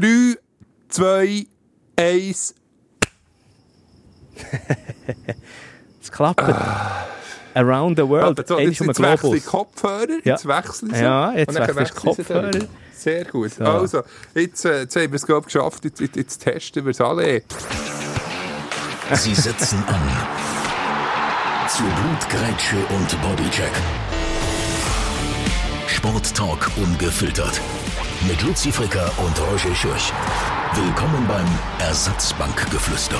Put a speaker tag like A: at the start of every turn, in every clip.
A: 3, 2, 1.
B: Es klappt. Around the world.
A: So, jetzt jetzt wechsle ich Kopfhörer,
B: Ja.
A: jetzt wechsle ich sie.
B: Ja, jetzt
A: wechsle ich sie
B: Kopfhörer.
A: Sehr gut.
B: So.
A: Also, jetzt, äh, jetzt haben wir es geschafft, jetzt, jetzt, jetzt testen wir es alle.
C: Sie setzen an. Zu Blutgrätsche und Bodycheck. Sporttalk ungefiltert. Mit Luzi Fricker und Roger Schürch. Willkommen beim Ersatzbankgeflüster.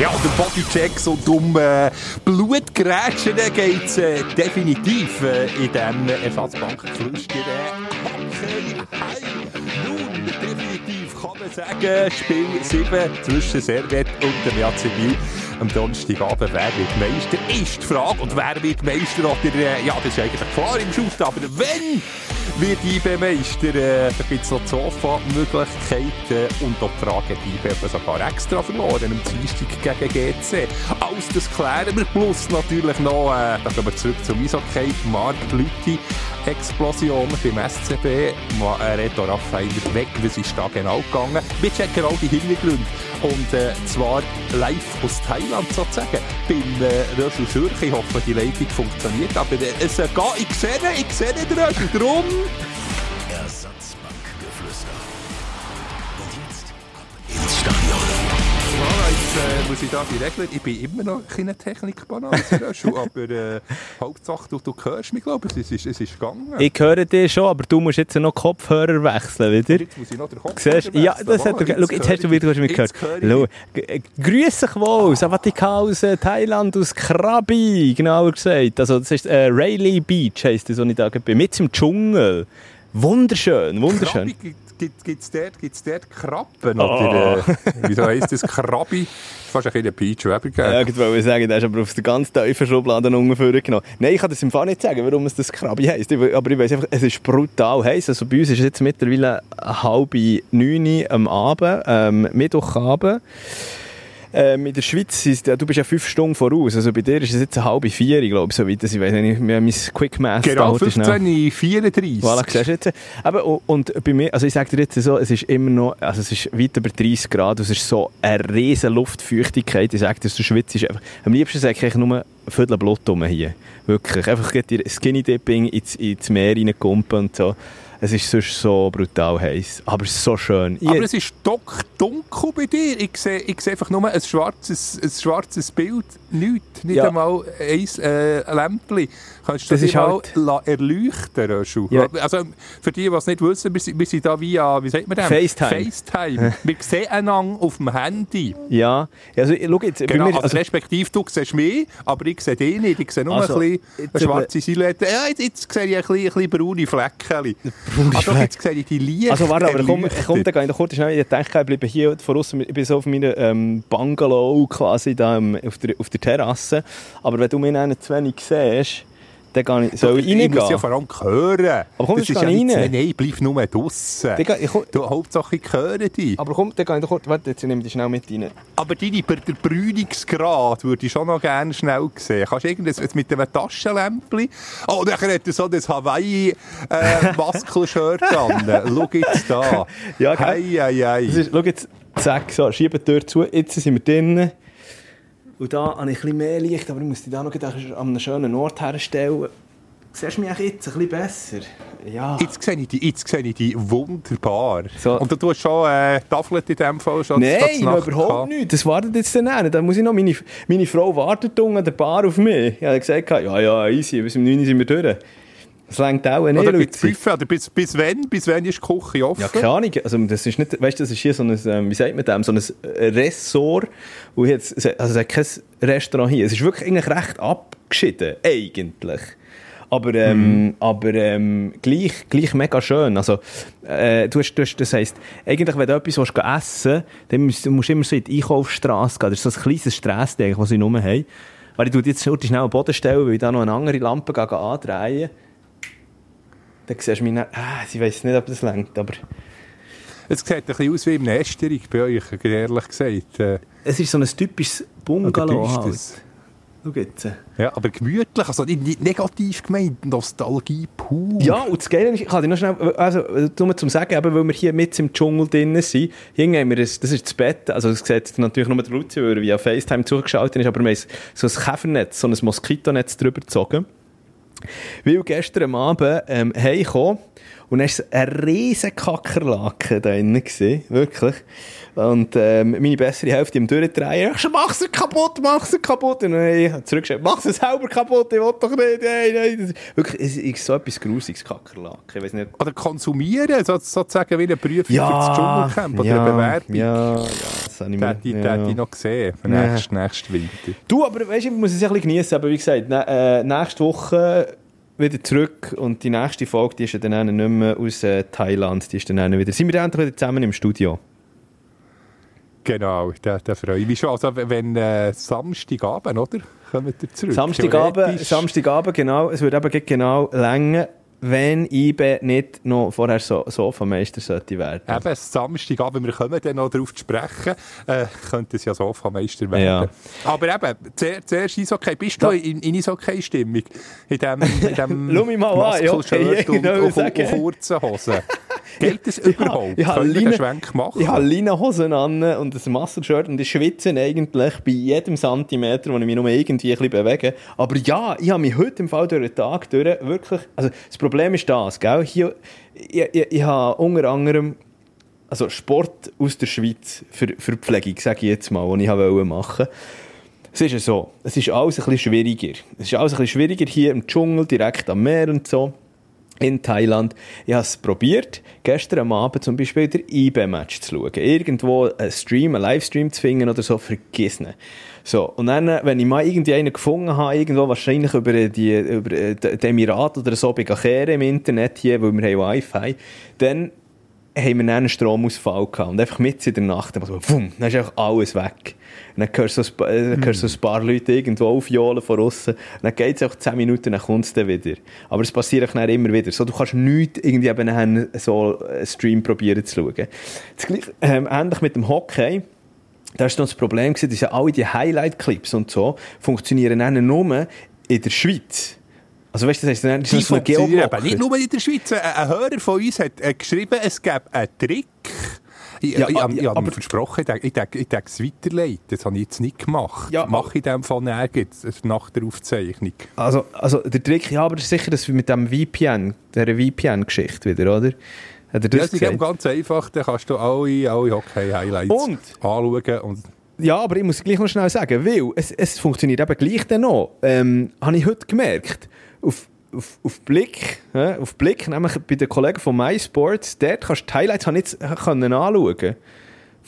A: Ja, der Bodycheck so dumm äh, Blutgrätschen geht es äh, definitiv äh, in diesem Ersatzbankgeflüster. Äh, hey, nun, definitiv kann man sagen, Spiel 7 zwischen Servet und dem JC Biel. Am Donnerstagabend, wer wird Meister, ist die Frage. Und wer wird Meister? Oder, äh, ja, das ist eigentlich klar im Schuss. Aber wenn wird IB Meister? Äh, da gibt es noch die Sofa-Möglichkeiten. Und auch die Frage, hat IB eben sogar extra verloren am Dienstag gegen GC. Alles das klären wir. Plus natürlich noch, äh, da gehen wir zurück zum Eishockey, Mark Lüthi. Explosion beim SCB. Ma- äh, Reto Raffaele weg. Was ist da genau gegangen? Wir checken auch die Hintergründe. Und äh, zwar live aus Thailand sozusagen. Beim äh, Röschel Schürch. Ich hoffe, die Leitung funktioniert. Aber äh, es äh, geht. Ich sehe ich sehe den. Drum.
C: Jetzt
A: äh, muss ich da die Regeln. Ich bin immer noch keine Technikbanane, aber äh, Hauptsache, du, du hörst mich, glaube ich. Es ist, es ist gegangen.
B: Ich höre dich schon, aber du musst jetzt noch Kopfhörer wechseln, wieder.
A: Jetzt muss ich noch den Kopf
B: Siehst, ja, das hat er, schau, jetzt hast du wieder was mit gehört. Grüß dich wohl, Savatika aus äh, Thailand, aus Krabi, genauer gesagt. Also, das ist äh, Rayleigh Beach, heisst das, wo ich da bin. Mit im Dschungel. Wunderschön, wunderschön.
A: Krabbi, gibt, es dort, gibt's dort Krabben?
B: Oh.
A: Oder, äh, wieso heisst das Krabbi? Fast ein bisschen Peach Weber geben.
B: Ja, ich wollte sagen, der ist aber auf der ganz tiefen Schublade ungefähr genommen. Nein, ich kann das im Fall nicht sagen, warum es das Krabi heisst. Aber ich weiß einfach, es ist brutal heiß. Also bei uns ist es jetzt mittlerweile halb neun am Abend, ähm, Mittwochabend. Ähm, in der Schweiz, ist, ja, du bist ja fünf Stunden voraus. Also bei dir ist es jetzt eine halbe vier, ich glaube, so weit. Ich weiß nicht, wir haben mein Quick Math
A: Genau,
B: da heute schnell.
A: 1534.
B: Voilà, siehst du jetzt. Aber, und, bei mir, also ich sage dir jetzt so, es ist immer noch, also es ist weit über 30 Grad, es ist so eine riesen Luftfeuchtigkeit. Ich sage dir, du schwitzt einfach, am liebsten sage ich nur Viertel Blut hier. Wirklich. Einfach geht dir Skinny Dipping ins, ins Meer reinkumpen und so. Es ist sonst so brutal heiß. Aber so schön. Ich-
A: Aber es ist doch dunkel bei dir. Ich sehe, ich sehe einfach nur ein schwarzes, ein schwarzes Bild. Nichts. Nicht
B: Ja.
A: einmal ein äh, Lämpchen. Kannst du
B: Das ist
A: mal
B: halt-
A: erleuchten, Röschel?
B: Ja.
A: Also, für die, die es nicht wissen, wir sind, wir sind da via, wie sagt man das?
B: FaceTime.
A: FaceTime. wir sehen einander auf dem Handy.
B: ja, also schau jetzt,
A: Genau,
B: mir,
A: also,
B: also,
A: respektive du siehst mich, aber ich sehe dich nicht. Ich sehe nur
B: Also,
A: ein bisschen eine schwarze Silhouette. Ja, jetzt, jetzt sehe ich ein bisschen, ein bisschen braune Flecken. Also
B: Fleck.
A: jetzt sehe ich die Lichter.
B: Also warte, aber komm, komm, dann gehe ich noch kurz schnell. Ich denke, ich bleibe hier voraus. Ich bin so auf meiner ähm, Bungalow quasi da ähm, auf, der, auf der Terrasse. Aber wenn du mich einen zu wenig siehst, dann gehe ich, soll ich
A: Ich muss ja
B: reingehen?
A: vor allem hören.
B: Aber komm,
A: das ist ja
B: geh
A: nicht,
B: rein.
A: nein, bleib nur draussen.
B: Dann ich, komm,
A: Du, Hauptsache ich höre dich.
B: aber komm, dann gehe ich noch kurz. Warte, jetzt nehme ich dich schnell mit rein.
A: Aber deine, der Brüdungsgrad würde ich schon noch gerne schnell sehen. Kannst du irgendwas mit einem Taschenlämpchen? Oh, dann hat er so das Hawaii-Maskelshirt an. Schau jetzt da.
B: Ja, gell?
A: Hei, hei, hei.
B: Das ist, schau jetzt, zack, so, schiebe die Tür zu. Jetzt sind wir drinnen. Und da habe ich ein bisschen mehr Licht, aber ich muss die da noch an einem schönen Ort herstellen. Siehst du mich auch jetzt ein bisschen besser? Ja.
A: Jetzt sehe ich die, jetzt sehe ich die wunderbar.
B: So.
A: Und du tust schon äh, Tafelt in dem Fall schon
B: Nein,
A: statt
B: überhaupt nicht. Das wartet jetzt dann nicht. Da muss ich noch, meine, meine Frau wartet unten an der Bar auf mich. Ich habe gesagt, ja, ja, easy, bis um 9 Uhr sind wir durch. Das längt auch nicht,
A: Oder gibt's. Buffet? Oder bis, bis wann? Bis wann ist die Küche offen?
B: Ja, keine Ahnung. Also, das ist nicht, weißt das ist hier so ein, ähm, wie sagt man dem, so ein Ressort. Und jetzt, also, es hat kein Restaurant hier. Es ist wirklich eigentlich recht abgeschieden, eigentlich. Aber, ähm, aber ähm, gleich, gleich mega schön. Also, äh, du hast, du hast, das heisst, eigentlich, wenn du etwas willst, essen dann musst du immer so in die Einkaufsstraße gehen. Das ist so ein kleines Strasse, das sie nur haben. Weil ich tue jetzt schnell auf den Boden stellen, weil ich da noch eine andere Lampe gehe, gehe andrehen Dann siehst du mich nicht, ah, ich weiss nicht, ob das längt, aber...
A: Es sieht ein bisschen aus wie im Nesterung bei euch, ehrlich gesagt. Äh,
B: Es ist so ein typisches Bungalow halt.
A: das?
B: Schau jetzt.
A: Ja, aber gemütlich, also nicht, negativ gemeint, Nostalgie pur.
B: Ja, und das Geile ist, ich kann dir noch schnell, also, nur zum Sagen, eben, weil wir hier mit im Dschungel drin sind, hier haben wir ein, das ist das Bett, also das sieht natürlich nur der Luzi, weil er via FaceTime zugeschaltet ist, aber wir haben so ein Käfernetz, so ein Moskitonetz drüber gezogen. Weil gestern Abend ähm, heimgekommen und dann war eine riesen Kackerlake da drin, gewesen, wirklich. Und ähm, meine bessere Hälfte im Durchdrehen, ich so, mach's kaputt, mach's kaputt. Und dann ich zurückgeschrieben, mach's selber kaputt, ich will doch nicht, nein, nein. Wirklich, es ist so etwas Grusiges, Kackerlake, ich weiß nicht.
A: Oder konsumieren, so, sozusagen wie eine Prüfung für das
B: Ja,
A: Dschungelcamp oder
B: ja,
A: eine Bewerbung.
B: ja, ja, das habe ich mir,
A: ich,
B: ja.
A: hätte ich noch gesehen, für
B: Ja.
A: nächsten, nächsten Winter.
B: Du, aber weißt ich muss es ein bisschen genießen. Aber wie gesagt, äh, nächste Woche wieder zurück und die nächste Folge, die ist ja dann nicht mehr aus äh, Thailand. Die ist dann wieder. Sind wir dann endlich wieder zusammen im Studio?
A: Genau, da, da freue ich mich schon. Also wenn äh, Samstagabend, oder? Kommen wir zurück.
B: Samstagabend. Samstagabend, genau. Es würde eben genau länger, wenn IBE nicht noch vorher so Sofameister sollte werden.
A: Eben, Samstagabend, wir kommen dann noch darauf zu sprechen, äh, könnte es ja Sofameister werden.
B: Ja.
A: Aber eben, zuerst, zuerst Eishockey. Bist du
B: Da-
A: in, in Eishockey-Stimmung? In dem, in dem
B: Schau mich mal an, ja,
A: Muskel-Shirt
B: okay,
A: und, und, und,
B: sagen.
A: kurzen Hosen. Geht das überhaupt?
B: ich
A: den
B: Leine-
A: Schwenk machen?
B: Ich habe Leinenhosen an und ein Muscle-Shirt und ich schwitze eigentlich bei jedem Zentimeter, wo ich mich nur irgendwie ein bisschen bewege. Aber ja, ich habe mich heute im Fall durch den Tag durch wirklich... Also das Problem ist das, gell? Hier, ich, ich, ich habe unter anderem also Sport aus der Schweiz für, für Pflegung, sage ich jetzt mal, den ich wollte machen. Es ist ja so, es ist alles ein bisschen schwieriger. Es ist alles ein bisschen schwieriger hier im Dschungel, direkt am Meer und so in Thailand. Ich habe es probiert, gestern am Abend zum Beispiel der IB-Match zu schauen. Irgendwo einen Stream, einen Livestream zu finden oder so, vergiss ihn. So, und dann, wenn ich mal irgendwie einen gefunden habe, irgendwo wahrscheinlich über die, über äh, die Emirat oder so, bei Gachere im Internet hier, weil wir haben Wi-Fi, dann haben wir dann einen Stromausfall gehabt. Und einfach mitten in der Nacht, dann, so, wumm, dann ist einfach alles weg. Und dann hörst du so, ein paar- äh, hörst so ein paar Leute irgendwo aufjohlen von außen. Dann geht es auch 10 Minuten, dann kommt es dann wieder. Aber es passiert dann immer wieder. So, du kannst nichts irgendwie eben so einen Stream probieren zu schauen. Das gleiche, ähm, ähnlich mit dem Hockey. Da war das Problem, dass ja alle die Highlight-Clips und so funktionieren nur in der Schweiz. Also weißt du, das ist das so ein
A: funktionieren
B: Geoblocker.
A: eben nicht nur in der Schweiz. Ein, Hörer von uns hat äh, geschrieben, es gäbe einen Trick. Ich,
B: Ja,
A: ich, ich,
B: ah,
A: ich habe
B: aber-
A: versprochen, ich, ich, ich, ich es weiterleiten. Das habe ich jetzt nicht gemacht.
B: Ja,
A: Mache ich in dem Fall nirgends nach der Aufzeichnung.
B: Also, also der Trick, ja, aber das ist sicher das mit dem VPN, der VPN-Geschichte wieder, oder? Hat er das
A: es ist ganz einfach. Dann kannst du alle, alle Hockey-Highlights
B: Und?
A: anschauen. Und
B: Ja, aber ich muss gleich noch schnell sagen, weil es, es funktioniert eben gleich dann noch. Ähm, habe ich heute gemerkt, auf, auf, auf Blick, hä, auf Blick, nämlich bei den Kollegen von MySports, dort kannst du die Highlights jetzt können anschauen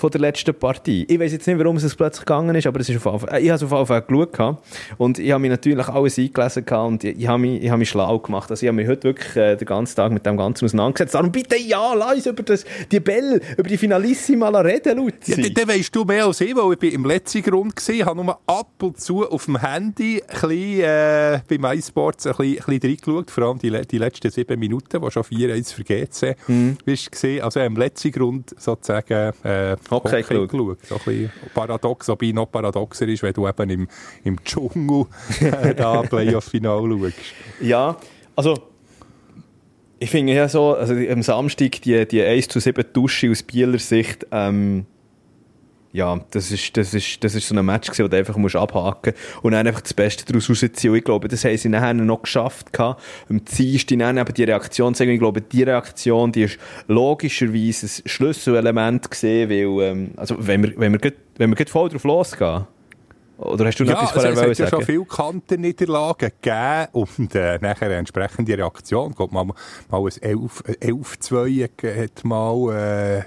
B: von der letzten Partie. Ich weiß jetzt nicht, warum es plötzlich gegangen ist, aber es ist auf äh, ich habe es auf Fall geschaut gehabt. und ich habe mich natürlich alles eingelesen gehabt und ich, ich, habe mich, ich habe mich schlau gemacht. Also ich habe mich heute wirklich äh, den ganzen Tag mit dem Ganzen auseinandergesetzt. Darum bitte ja, lass uns über das, die Bälle, über die Finalissima reden, Luzi.
A: ja, dann, weisst du mehr als ich, weil ich bin im letzten Grund war. Ich habe nur ab und zu auf dem Handy ein bisschen, äh, bei MySports ein bisschen, ein bisschen reingeschaut. Vor allem die, die letzten sieben Minuten, wo schon 4-1 für GC
B: Mhm.
A: Also im letzten Grund sozusagen äh,
B: Hockey geschaut.
A: geschaut. So ein bisschen paradox, wobei noch paradoxer ist, wenn du eben im, im Dschungel äh, da Playoff-Final schaust.
B: Ja, also ich finde ja so, also am Samstag die, die 1 zu 7 Dusche aus Bieler Sicht, ähm, ja, das ist, das ist, das ist so ein Match gewesen, wo du einfach musst abhaken und dann einfach das Beste daraus rausziehen. Und ich glaube, das haben sie nachher noch geschafft gehabt. Am Dienstag dann eben die Reaktion zu sagen. Ich glaube, die Reaktion, die ist logischerweise ein Schlüsselelement gesehen, weil, ähm, also wenn wir, wenn wir, grad- wenn wir grad voll drauf losgehen, oder hast du noch
A: Ja,
B: etwas
A: also
B: vorher
A: es
B: wollen
A: hat ja schon viele Kanterniederlagen gegeben und äh, nachher eine entsprechende Reaktion. Glaube, mal, mal ein 11 äh, 11-2 hat mal äh,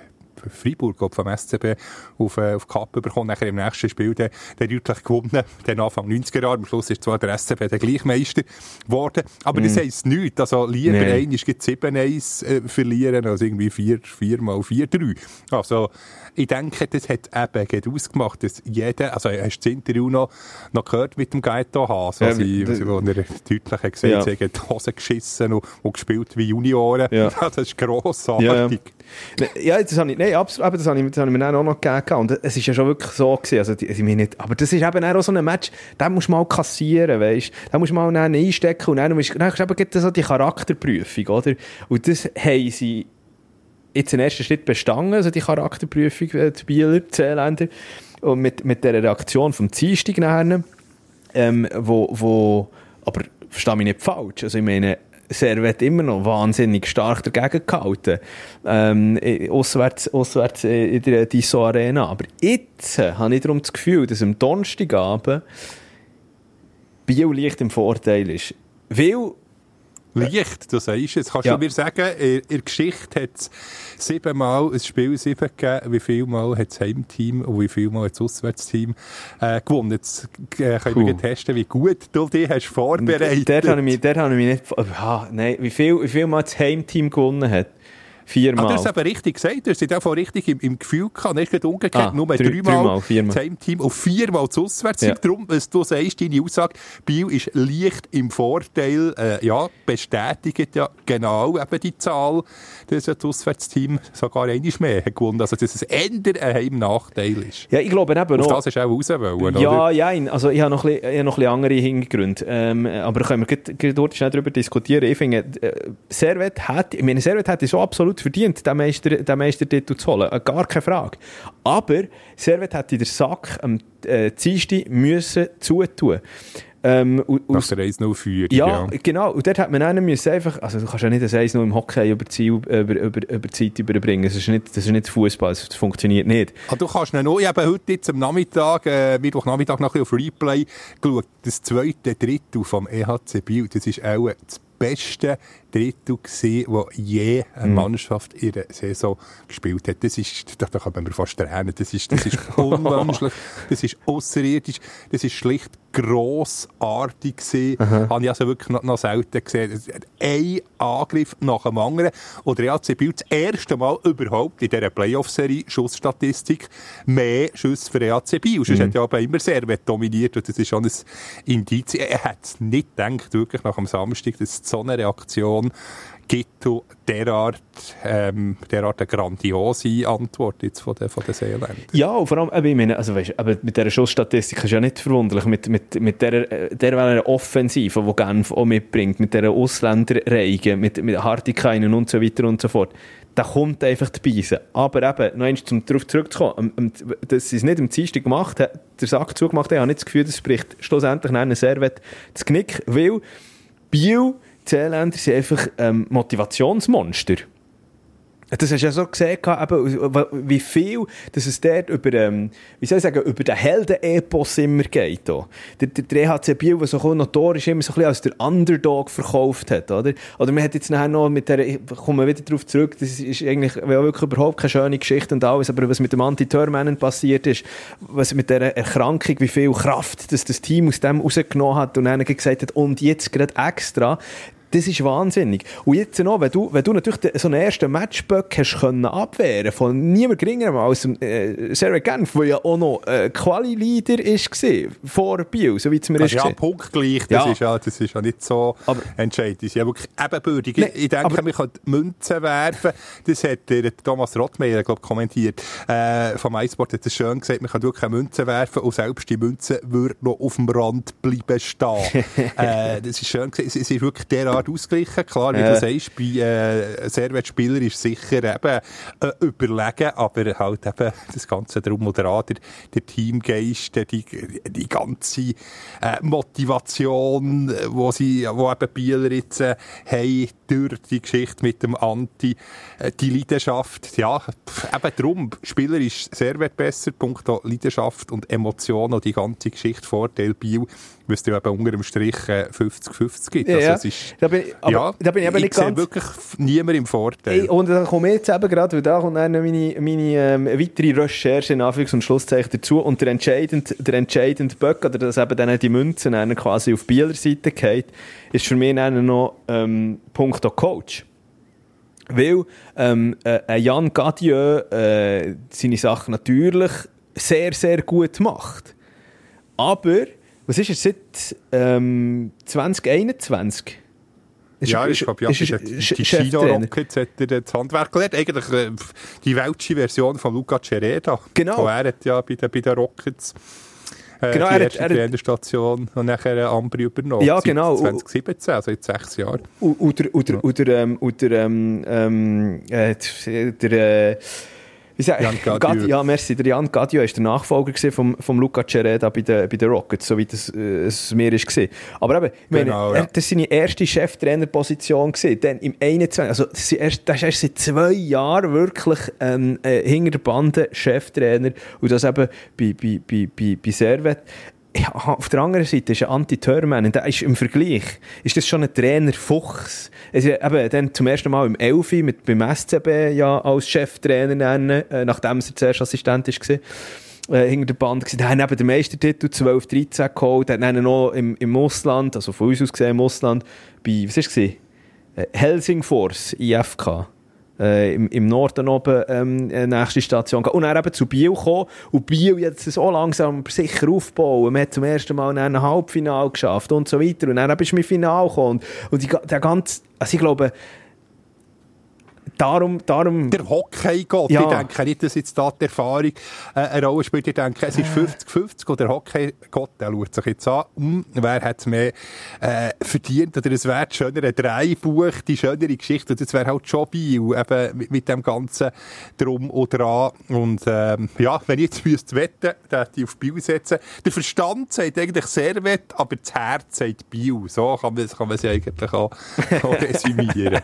A: Freiburg glaub, vom SCB auf, äh, auf Kappe bekommen. Nachher im nächsten Spiel dann, dann deutlich gewonnen. Dann Anfang 90er Jahre. Am Schluss ist zwar der SCB der Gleichmeister geworden. Aber das heisst nichts. Also lieber
B: Nee.
A: einmal gibt's 7-1 äh, verlieren als irgendwie 4, 4 mal 4-3. Also ich denke, das hat eben ausgemacht, dass jeder, also hast du das Interview noch, noch gehört mit dem Gaeto Haas,
B: Ja,
A: also,
B: wie-
A: sie- wo er deutlich hat gesagt
B: Ja.
A: sie haben die Hose geschissen und, und gespielt wie Junioren.
B: Ja.
A: das ist grossartig.
B: Ja, ja. Ne, Ja, das habe ich, nein, absolut. Aber das habe ich, das habe ich mir dann auch noch gegeben. Und es ist ja schon wirklich so gewesen. Also, die, ich nicht, aber das ist eben auch so ein Match, den musst du mal kassieren, weißt du. Den musst du mal einstecken und dann, musst, dann hast du eben so die Charakterprüfung, oder? Und das haben sie jetzt im ersten Schritt bestanden, also die Charakterprüfung, äh, die Bieler, die Seeländer. Und mit, mit dieser Reaktion vom Dienstag nachher, ähm, wo, wo, aber verstehe mich nicht falsch, also ich meine, Servet immer noch wahnsinnig stark dagegen gehalten. Ähm, äh, auswärts, auswärts äh, in der Disso Arena. Aber jetzt äh, habe ich darum das Gefühl, dass am Donnerstagabend Bio leicht im Vorteil ist. Weil
A: Leicht, du sagst es. Kannst
B: Ja.
A: du mir sagen, in, in der Geschichte hat es siebenmal ein Spiel sieben gegeben. Wie viel Mal hat das Heimteam und wie viel Mal hat das Auswärtsteam äh, gewonnen? Jetzt äh, können wir testen, wie gut du dich hast vorbereitet.
B: Dort habe ich mich, dort habe ich mich nicht... Ah, nein, wie viel, wie viel Mal das Heimteam gewonnen hat?
A: Ah,
B: Viermal.
A: du hast es eben richtig gesagt, du hast es auch richtig im, im Gefühl gehabt. Dann ist umgekehrt,
B: Ah,
A: nur
B: drei-
A: dreimal,
B: dreimal, viermal.
A: das Heimteam und viermal das Auswärtsteam.
B: Ja.
A: Darum, was du sagst, deine Aussage, Biel ist leicht im Vorteil, äh, ja, bestätigt ja genau eben die Zahl, dass das Auswärtsteam sogar einmal mehr hat gewonnen. Also, dass es eher ein Heimnachteil ist.
B: ja, ich glaube eben
A: Auf
B: noch...
A: das du auch raus wollen,
B: Ja, ja, also ich habe noch ein bisschen, noch ein bisschen andere Hintergründe. Ähm, aber da können wir dort schnell darüber diskutieren. Ich finde, äh, Servet hat, ich meine, Servet hätte so absolut verdient, den, Meister, den Meistertitel zu holen. Äh, Gar keine Frage. Aber Servet hätte der Sack am äh, Dienstag müssen zutun. Ähm, und-
A: Nach
B: aus-
A: der 1-0-Führung,
B: ja, genau. Und dort hat man einen müssen einfach, also du kannst ja nicht Eis nur im Hockey über, Ziel, über, über, über Zeit überbringen. Das ist nicht, das ist nicht Fußball, das funktioniert nicht.
A: Ah, du kannst noch, ich habe heute jetzt am Nachmittag, äh, Mittwochnachmittag noch ein auf Replay geschaut. Das zweite Drittel vom EHC Biel, das ist auch das beste Drittel gewesen, wo je eine
B: Mhm.
A: Mannschaft in der Saison gespielt hat. Das ist, da, da kann man fast tränen. Das ist, das ist unmenschlich, das ist außerirdisch, das ist schlicht grossartig gewesen. Habe ich also wirklich noch, noch selten gesehen. Ein Angriff nach dem anderen. Oder EHC Biel das erste Mal überhaupt in dieser Playoff-Serie Schussstatistik mehr Schüsse für EHC Biel. Sonst hat ja aber immer Servet dominiert und das ist schon ein Indiz. Er hat es nicht gedacht, wirklich nach dem Samstag, dass so eine Reaktion gibt und derart, ähm, derart eine grandiose Antwort jetzt von den, von den Seeländern.
B: Ja, und vor allem, ich meine, also weißt, aber mit dieser Schussstatistik ist ja nicht verwunderlich, mit, mit, mit der, äh, der Offensive, die Genf auch mitbringt, mit dieser Ausländerreihe, mit, mit Hartikainen und so weiter und so fort. Da kommt einfach die Beise. Aber eben, noch einmal, um darauf zurückzukommen, dass sie es nicht am Dienstag gemacht haben, der Sack zugemacht haben, habe ich nicht das Gefühl, das spricht schlussendlich einen Servet das Knick, weil Biel, Seeländer sind einfach ähm, Motivationsmonster. Das hast du ja so gesehen, eben, wie viel dass es dort über, ähm, wie soll ich sagen, über den Helden-Epos immer geht. Der, der, der EHC Biel, der so notorisch immer so ein bisschen als der Underdog verkauft hat. Oder, oder man hat jetzt nachher noch mit der, ich komme wieder darauf zurück, das ist eigentlich wirklich überhaupt keine schöne Geschichte und alles, aber was mit dem Anti-Törmännen passiert ist, was mit dieser Erkrankung, wie viel Kraft das, das Team aus dem rausgenommen hat und dann gesagt hat, und jetzt gerade extra, das ist wahnsinnig. Und jetzt noch, wenn du, wenn du natürlich den- so einen ersten Matchböck hast können abwehren von niemand geringerem als dem, äh, Sarah Genf, der ja auch noch äh, Quali-Leader gewesen, vor Biel, so wie es mir
A: Das
B: ist
A: ja punktgleich, das,
B: Ja.
A: Ist ja, das ist ja nicht so
B: Aber-
A: entscheidend. Sind ja wirklich ebenbürtig.
B: Nee,
A: ich denke, man kann Münzen werfen. Das hat der Thomas Rottmeier, glaub, kommentiert. Äh, vom iSport hat es schön gesagt, man kann wirklich eine Münze werfen und selbst die Münze würde noch auf dem Rand bleiben stehen. äh, das ist schön gesagt. Es, es ist wirklich derart ausgeglichen. Klar, wie
B: Ja.
A: du sagst, bei äh, Servet-Spieler ist sicher eben äh, überlegen, aber halt eben das Ganze drum und dran, der, der Teamgeist, die, die ganze äh, Motivation, äh, wo sie, wo eben Bieler jetzt äh, haben, durch die Geschichte mit dem Anti, äh, die Leidenschaft, ja, pff, eben drum, Spieler ist Servet besser, Punkt Leidenschaft und Emotionen und die ganze Geschichte, Vorteil Biel, weil es ja eben unter dem Strich äh, 50-50 gibt.
B: Ja,
A: Also es ist,
B: Da bin ich- aber
A: ja,
B: da bin ich eben nicht
A: sehe
B: ganz-
A: wirklich niemand im Vorteil.
B: Ey, und da komme ich jetzt eben gerade, weil da kommt dann meine, meine ähm, weitere Recherche in Anführungs- und Schlusszeichen dazu und der entscheidende, der entscheidende Böck, oder dass eben dann die Münzen dann quasi auf Bieler Seite geht, ist für mich dann noch ähm, Punkto Coach. Weil ähm, äh, ein Jan Gadieu äh, seine Sachen natürlich sehr, sehr gut macht. Aber, was ist er seit ähm, 2021? Ist
A: ja, ich glaube, ja,
B: ist
A: die, die
B: Ch-
A: Chino? Rockets hat er das Handwerk gelernt. Eigentlich äh, die welsche Version von Luca Cereda.
B: Genau.
A: Er hat ja bei den, bei den Rockets äh,
B: Genau,
A: die
B: er
A: erste
B: er
A: Trainerstation und nachher äh, Ambri übernommen.
B: Ja, genau.
A: 2017, also jetzt sechs Jahre.
B: Und, und der, und der, und der, ähm, und der, ähm, ähm, äh, der, äh, sag,
A: Jan Gadieu.
B: Gadi- Ja, merci. Der Jan Gadieu war der Nachfolger gewesen vom, Luca Cereda bei den, bei den Rockets, so wie das, äh, es mir ist gesehen. Aber eben, ich meine,
A: Genau,
B: er,
A: ja.
B: das war seine erste Cheftrainerposition. Dann im 21, also das ist erst, das ist erst seit zwei Jahren wirklich ähm, äh, hinter der Bande Cheftrainer und das eben bei, bei, bei, bei, bei Servet. Ja, auf der anderen Seite ist ein Anti-Törman, und der ist im Vergleich, ist das schon ein Trainer Fuchs. Also, eben, dann zum ersten Mal im Elfi mit, beim SCB ja als Cheftrainer nennen, äh, nachdem er zuerst Assistent war. Äh, hinter der Band gewesen. Der hat neben dem Meistertitel 12, 13 geholt, hat dann noch im, im Ausland, also von uns aus gesehen im Ausland, bei, was war es? Äh, Helsingfors, IFK. Äh, im, im Norden oben ähm, äh, nächste Station gehabt. und dann eben zu Biel gekommen und Biel jetzt so langsam sicher aufbauen. Man hat zum ersten Mal ein Halbfinale geschafft und so weiter. Und dann eben ist man im Finale gekommen. Und, und die, der ganze, also ich glaube darum, darum
A: Der Hockey-Gott,
B: Ja.
A: ich denke nicht, dass jetzt da die Erfahrung äh, eine Rolle spielt. Ich denke, es ist 50-50 und der Hockey-Gott, der schaut sich jetzt an, hm, wer hat es mehr äh, verdient oder es wäre das schönere Dreibuch, die schönere Geschichte und das wäre halt schon Biel, eben mit, mit dem ganzen Drum und Dran. Und ähm, ja, wenn ich jetzt müsste wetten, dann hätte ich auf Biel setzen. Der Verstand sagt eigentlich Servet, aber das Herz sagt Biel. So kann man, kann man es eigentlich auch, auch resümieren.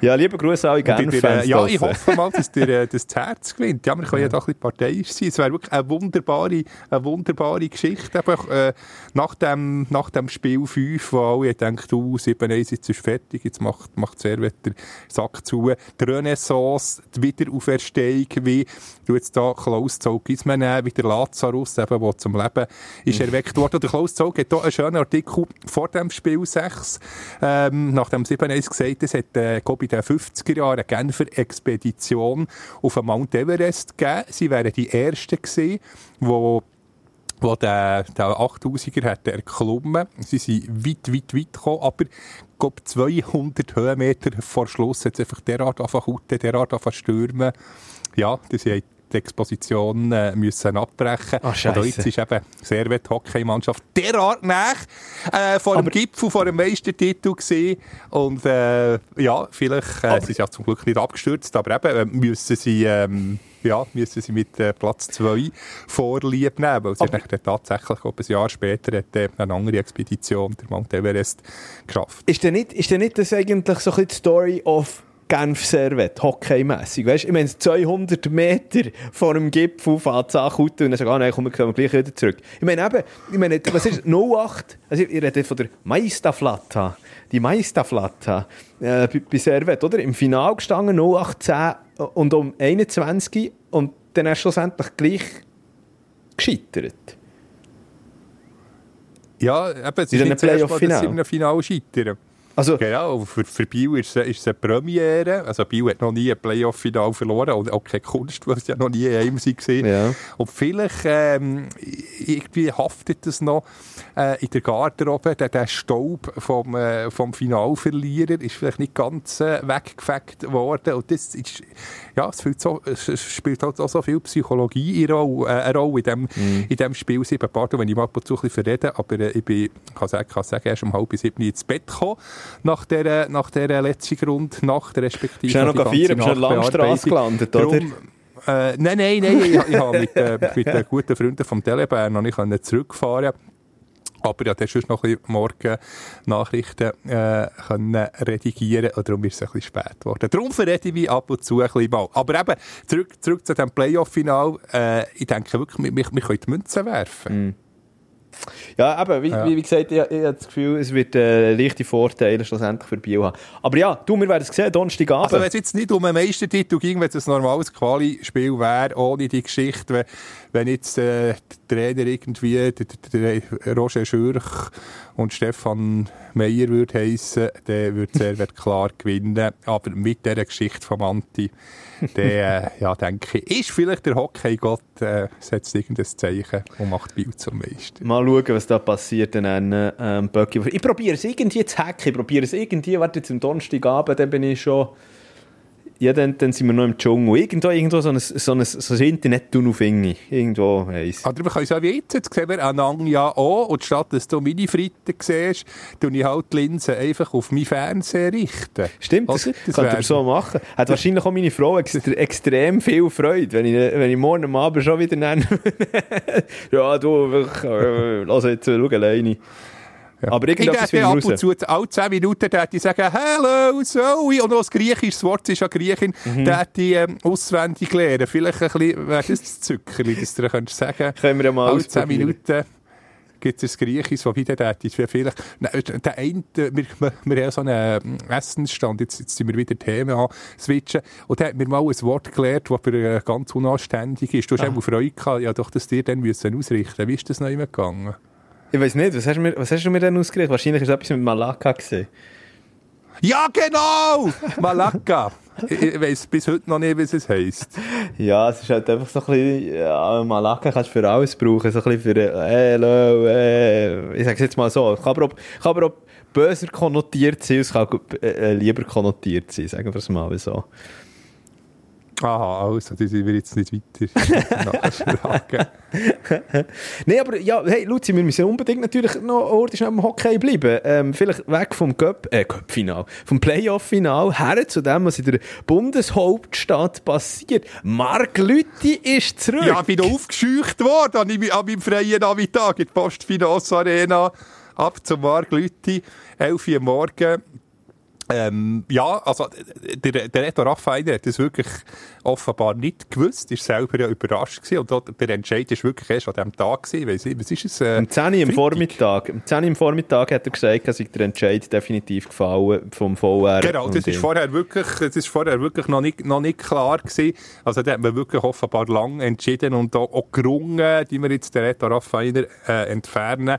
B: Ja, lieber Gruß an alle Genf-Fans
A: äh, ja, ich hoffe mal, dass, der, äh, das Herz gewinnt. Ja, wir können ja, da ein bisschen parteiisch sein. Es wäre wirklich eine wunderbare, eine wunderbare Geschichte. Eben, äh, nach, dem, nach dem Spiel 5, wo alle denken, du, 7-1, jetzt ist fertig, jetzt macht, macht Servet den Sack zu. Die Renaissance, die Wiederauferstehung, wie du jetzt da Klaus Zolgismann nehmen, wie der Lazarus, eben, der zum Leben ist erweckt worden. Der Klaus Zog hat hier einen schönen Artikel vor dem Spiel 6, ähm, nach dem 7-1 gesagt, es hat äh, in den 50er Jahren eine Genfer Expedition auf den Mount Everest gegeben. Sie wären die Ersten gewesen, die wo der, der 8000er hat erklommen. Sie sind weit, weit, weit gekommen, aber glaub, 200 Höhenmeter vor Schluss hat es einfach derart angefangen derart angefangen stürmen. Ja, das haben die Exposition äh, müssen abbrechen.
B: Ah,
A: Und
B: Scheisse.
A: auch jetzt ist eben Servet Hockeymannschaft derart nach äh, vor dem
B: Aber-
A: Gipfel, vor dem Meistertitel gesehen und äh, ja, vielleicht äh, sie sind ja zum Glück nicht abgestürzt, aber eben äh, müssen sie ähm, ja, müssen sie mit äh, Platz 2 vorlieb nehmen, weil sie
B: Aber-
A: dann tatsächlich glaub, ein Jahr später hat, äh, eine andere Expedition, der Mount Everest, geschafft.
B: Ist denn nicht, ist denn nicht das eigentlich so ein bisschen die Story of Genf Servet, hockeymässig? Weißt du, ich meine, 200 Meter vor dem Gipfel fährt es an, und dann sagt, ah, nein, komm, wir kommen gleich wieder zurück. Ich meine eben, ich meine, was ist 08? Also, ich rede von der Maistaflatta. Die Maistaflatta äh, bei, bei Servet, oder? Im Finale gestanden, 0810 und um 21 und dann erst schlussendlich gleich gescheitert.
A: Ja, eben, es ist nicht das erste Mal, dass sie einem Finale scheitern.
B: Also,
A: Genau, für, für Biel ist es, ist es eine Premiere. Also Biel hat noch nie ein Playoff-Final verloren und auch keine Kunst, weil es ja noch nie in einem war.
B: Ja.
A: Und vielleicht ähm, irgendwie haftet es noch äh, in der Garderobe, der, der Staub vom, äh, vom Finalverlierer ist vielleicht nicht ganz äh, weggefegt worden. Und das ist, ja, es, fühlt so, es spielt halt auch so viel Psychologie in Rolle, äh, eine Rolle in dem, in dem Spiel. Sieben Pardon, wenn ich mal ab und zu ein bisschen verrede, aber äh, ich bin, kann sagen, kann sagen, erst um halb bis sieben ins Bett gekommen nach dieser, nach dieser letzten Grundnacht, respektive
B: Bist du noch feiern? Bist du
A: Nachbearbeitung.
B: Langstrasse gelandet, oder?
A: Darum, äh, nein, nein, nein, ich, ich habe mit, äh, mit den guten Freunden vom Telebär noch nicht zurückfahren aber ja, dann sonst noch ein bisschen morgen Nachrichten äh, können redigieren und darum ist es ein bisschen spät geworden. Darum verrede ich mich ab und zu ein bisschen mal. Aber eben, zurück, zurück zu dem Playoff-Final, äh, ich denke wirklich, wir, wir, wir können die Münzen werfen.
B: Ja, eben, wie,
A: Ja.
B: wie, gesagt, ich, ich habe das Gefühl, es wird äh, leichte Vorteile schlussendlich für Biel haben. Aber ja, du, wir werden es sehen, Donnerstagabend.
A: Also wenn es jetzt nicht um einen Meistertitel ging, wenn es ein normales Quali-Spiel wäre, ohne die Geschichte, wenn, wenn jetzt äh, der Trainer irgendwie der, der, der Roger Schürch und Stefan Meyer würde heissen, dann würde Servet klar gewinnen. Aber mit dieser Geschichte vom Anti, der, ja, denke ich, ist vielleicht der Hockey-Gott, äh, setzt irgendein Zeichen und macht Biel zum Meister.
B: Mal schauen, was da passiert. Dann, ähm, Böcki. Ich probiere es irgendwie zu hacken. Ich probiere es irgendwie, warte, jetzt am Donnerstagabend, dann bin ich schon... Ja, dann, dann sind wir noch im Dschungel. Irgendwo, irgendwo so ein, so ein, so ein Internet-Tunnel finde ich. Irgendwo heisst
A: Aber wir können es auch wie jetzt. Jetzt sehen wir einander ja auch. Und statt dass du meine Fritten siehst, tue ich halt die Linse einfach auf meinen Fernseher richten.
B: Stimmt, das, das könnte man so machen. Hat wahrscheinlich auch meine Frau extra, extrem viel Freude, wenn ich, wenn ich morgen Abend schon wieder nenne. ja, du, wirklich, äh, lass jetzt, schau alleine. Aber
A: Ich
B: irgendetwas finde
A: ab
B: ich
A: und zu, alle 10 Minuten, da die sagen, Hello, Zoe. Und noch das griechisches Wort ist ja Griechin,
B: Mhm.
A: da die ähm, auswendig lernen. Vielleicht ein bisschen, wäre das das Zückerli, dass du dir könntest sagen
B: Können wir ja mal
A: alle 10
B: ausprobieren.
A: Minuten gibt es ein Griechisch, wo wieder der ist. Vielleicht, Nein, der eine, wir, wir, wir haben ja so einen ähm, Essensstand, jetzt, jetzt sind wir wieder Themen an switchen. Und der hat mir mal ein Wort gelernt, das für äh, ganz unanständig ist. Du hast auch Freude gehabt, ja doch, das dir dann müssen ausrichten. Wie ist das noch immer gegangen?
B: Ich weiß nicht, was hast, du mir, was hast du mir denn ausgerichtet? Wahrscheinlich ist es etwas mit Malaka gesehen.
A: Ja, genau! Malakka. ich ich weiss bis heute noch nicht, wie es heisst.
B: Ja, es ist halt einfach so ein bisschen, ja, Malaka kannst du für alles brauchen, so ein bisschen für, äh, hello, äh, ich sag's jetzt mal so, kann aber kann aber auch böser konnotiert sein, es kann äh, äh, lieber konnotiert sein, sagen wir es mal so.
A: Aha, also, das will wir jetzt nicht weiter nachfragen.
B: Nein, aber ja, hey, Luzi, wir müssen unbedingt natürlich noch ordisch am Hockey bleiben. Ähm, vielleicht weg vom Cup, äh, Cup-Final, vom Playoff-Final her zu dem, was in der Bundeshauptstadt passiert. Marc Lütti ist zurück.
A: Ja, ich bin aufgescheucht worden an, meinem- freien Nachmittag in der Postfinance Arena. Ab zum Mark Lütti, 11 Uhr morgen. Ähm, ja, also der, der Reto Raffainer hat das wirklich offenbar nicht gewusst, ist selber ja überrascht gewesen und der Entscheid ist wirklich erst an diesem Tag gewesen, ich weiss nicht, was ist es? Äh,
B: Am 10 Uhr am? Vormittag. Am 10 Uhr am Vormittag hat er gesagt, dass sich der Entscheid definitiv gefallen vom VR.
A: Genau, das ist vorher wirklich, das ist vorher wirklich noch nicht, noch nicht klar gewesen. Also da hat man wirklich offenbar lang entschieden und auch, auch gerungen, die wir jetzt den Reto Raffainer äh, entfernen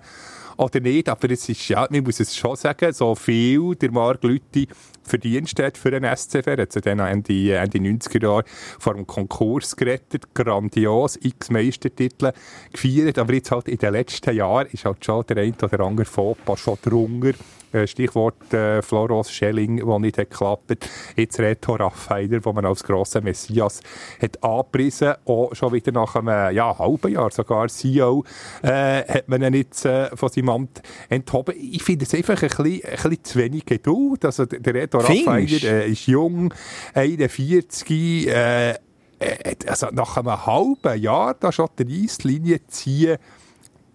A: oder nicht. Aber es ist, ja, man muss es schon sagen, so viel der Marc Lütti Verdienst hat für den SCF. Er hat sie dann Ende, Ende 90er Jahre vor dem Konkurs gerettet, grandios, x Meistertitel gefeiert. Aber jetzt halt in den letzten Jahren ist halt schon der ein oder andere Fauxpas schon drunter. Äh, Stichwort äh, Floros Schelling, der nicht hat geklappt. Jetzt Reto Raffainer, wo man als grosser Messias hat angepriesen. Auch schon wieder nach einem ja, halben Jahr, sogar CEO, äh, hat man ihn jetzt äh, von seinem Amt enthoben. Ich finde es einfach ein bisschen, ein bisschen zu wenig Geduld. Also der Reto
B: Findest?
A: Äh, ist jung, 41, äh, äh, also nach einem halben Jahr da schon die Eislinie ziehen,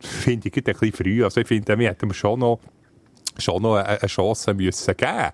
A: finde ich ein bisschen früh. Also ich finde, wir hätten schon noch, schon noch eine, Chance müssen geben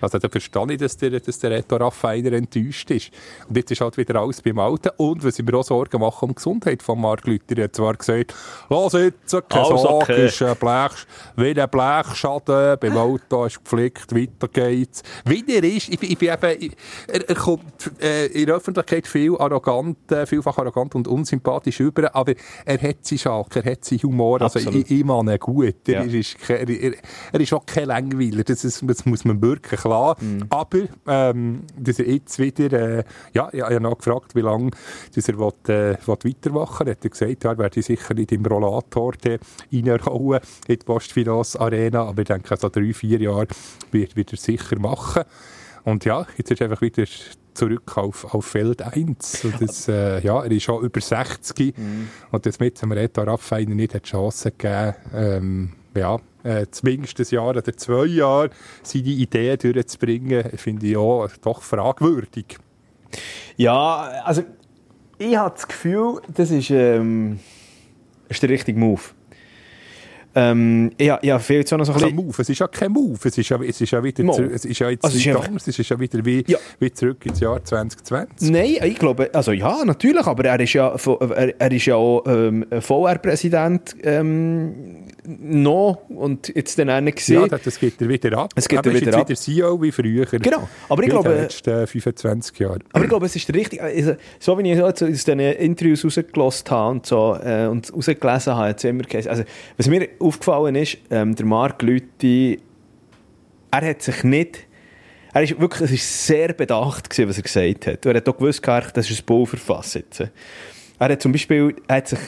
A: also da verstehe ich, dass der, dass der Reto Raffainer enttäuscht ist. Und jetzt ist halt wieder alles beim Alten. Und was ich mir auch Sorgen mache um die Gesundheit von Marc Lütter. Er hat zwar gesagt, lass jetzt, keine
B: Alles
A: Sorge,
B: okay.
A: ist ein Blech, wie ein Blechschaden beim Auto ist gepflegt, weiter geht's. Wie er ist, ich, bin- ich bin eben, ich, er, er kommt äh, in der Öffentlichkeit viel arrogant, äh, vielfach arrogant und unsympathisch über, aber er hat seinen Schalk, er hat seinen Humor, also
B: Absolut.
A: ich, ich meine gut. Er,
B: Ja.
A: ist, kein- er, er ist auch kein Langweiler, das, ist, das muss man wirklich klar. Aber, ähm, dass er jetzt wieder, äh, ja, ich habe noch gefragt, wie lange dass er will, äh, will weitermachen will. Hat er gesagt, ja, er werde sicher nicht im Rollator reinrollen in die Postfinance Arena, aber ich denke, so drei, vier Jahre wird, wird er sicher machen. Und ja, jetzt ist er einfach wieder zurück auf, auf Feld 1. Und das, äh, ja, er ist schon über 60 und das mit dem Reto Raffainer nicht hat die Chance gegeben, ähm, ja, äh, zumindest ein Jahr oder zwei Jahre seine Ideen durchzubringen, finde ich auch doch fragwürdig.
B: Ja, also ich habe das Gefühl, das ist, ähm, ist der richtige Move. Ähm, ja, ja, fehlt so noch so ein
A: Also
B: bisschen...
A: Move, es ist ja kein Move, es ist ja, es ist ja wieder
B: Mo.
A: zurück, es ist ja jetzt
B: Also es ist
A: nicht anders, es ist ja wieder wie,
B: Ja.
A: wie zurück ins Jahr 2020.
B: Nein, ich glaube, also ja, natürlich, aber er ist ja, er, er ist ja auch ähm, VR-Präsident ähm, noch und jetzt dann auch gesehen.
A: Ja, das, das geht er wieder ab.
B: Es geht er wieder
A: jetzt wieder CEO wie früher.
B: Genau, aber ich glaube-
A: In den letzten 25 Jahren.
B: Aber ich glaube, es ist der richtige, also, so wie ich jetzt aus diesen Interviews rausgelassen habe und so, äh, und rausgelesen habe, hat es immer also, was mir aufgefallen ist, ähm, der Marc Lüthi, er hat sich nicht, er ist wirklich, es ist sehr bedacht gewesen, was er gesagt hat. Er hat auch gewusst, gehabt, das ist ein Bauverfass jetzt. Er hat zum Beispiel, er hat sich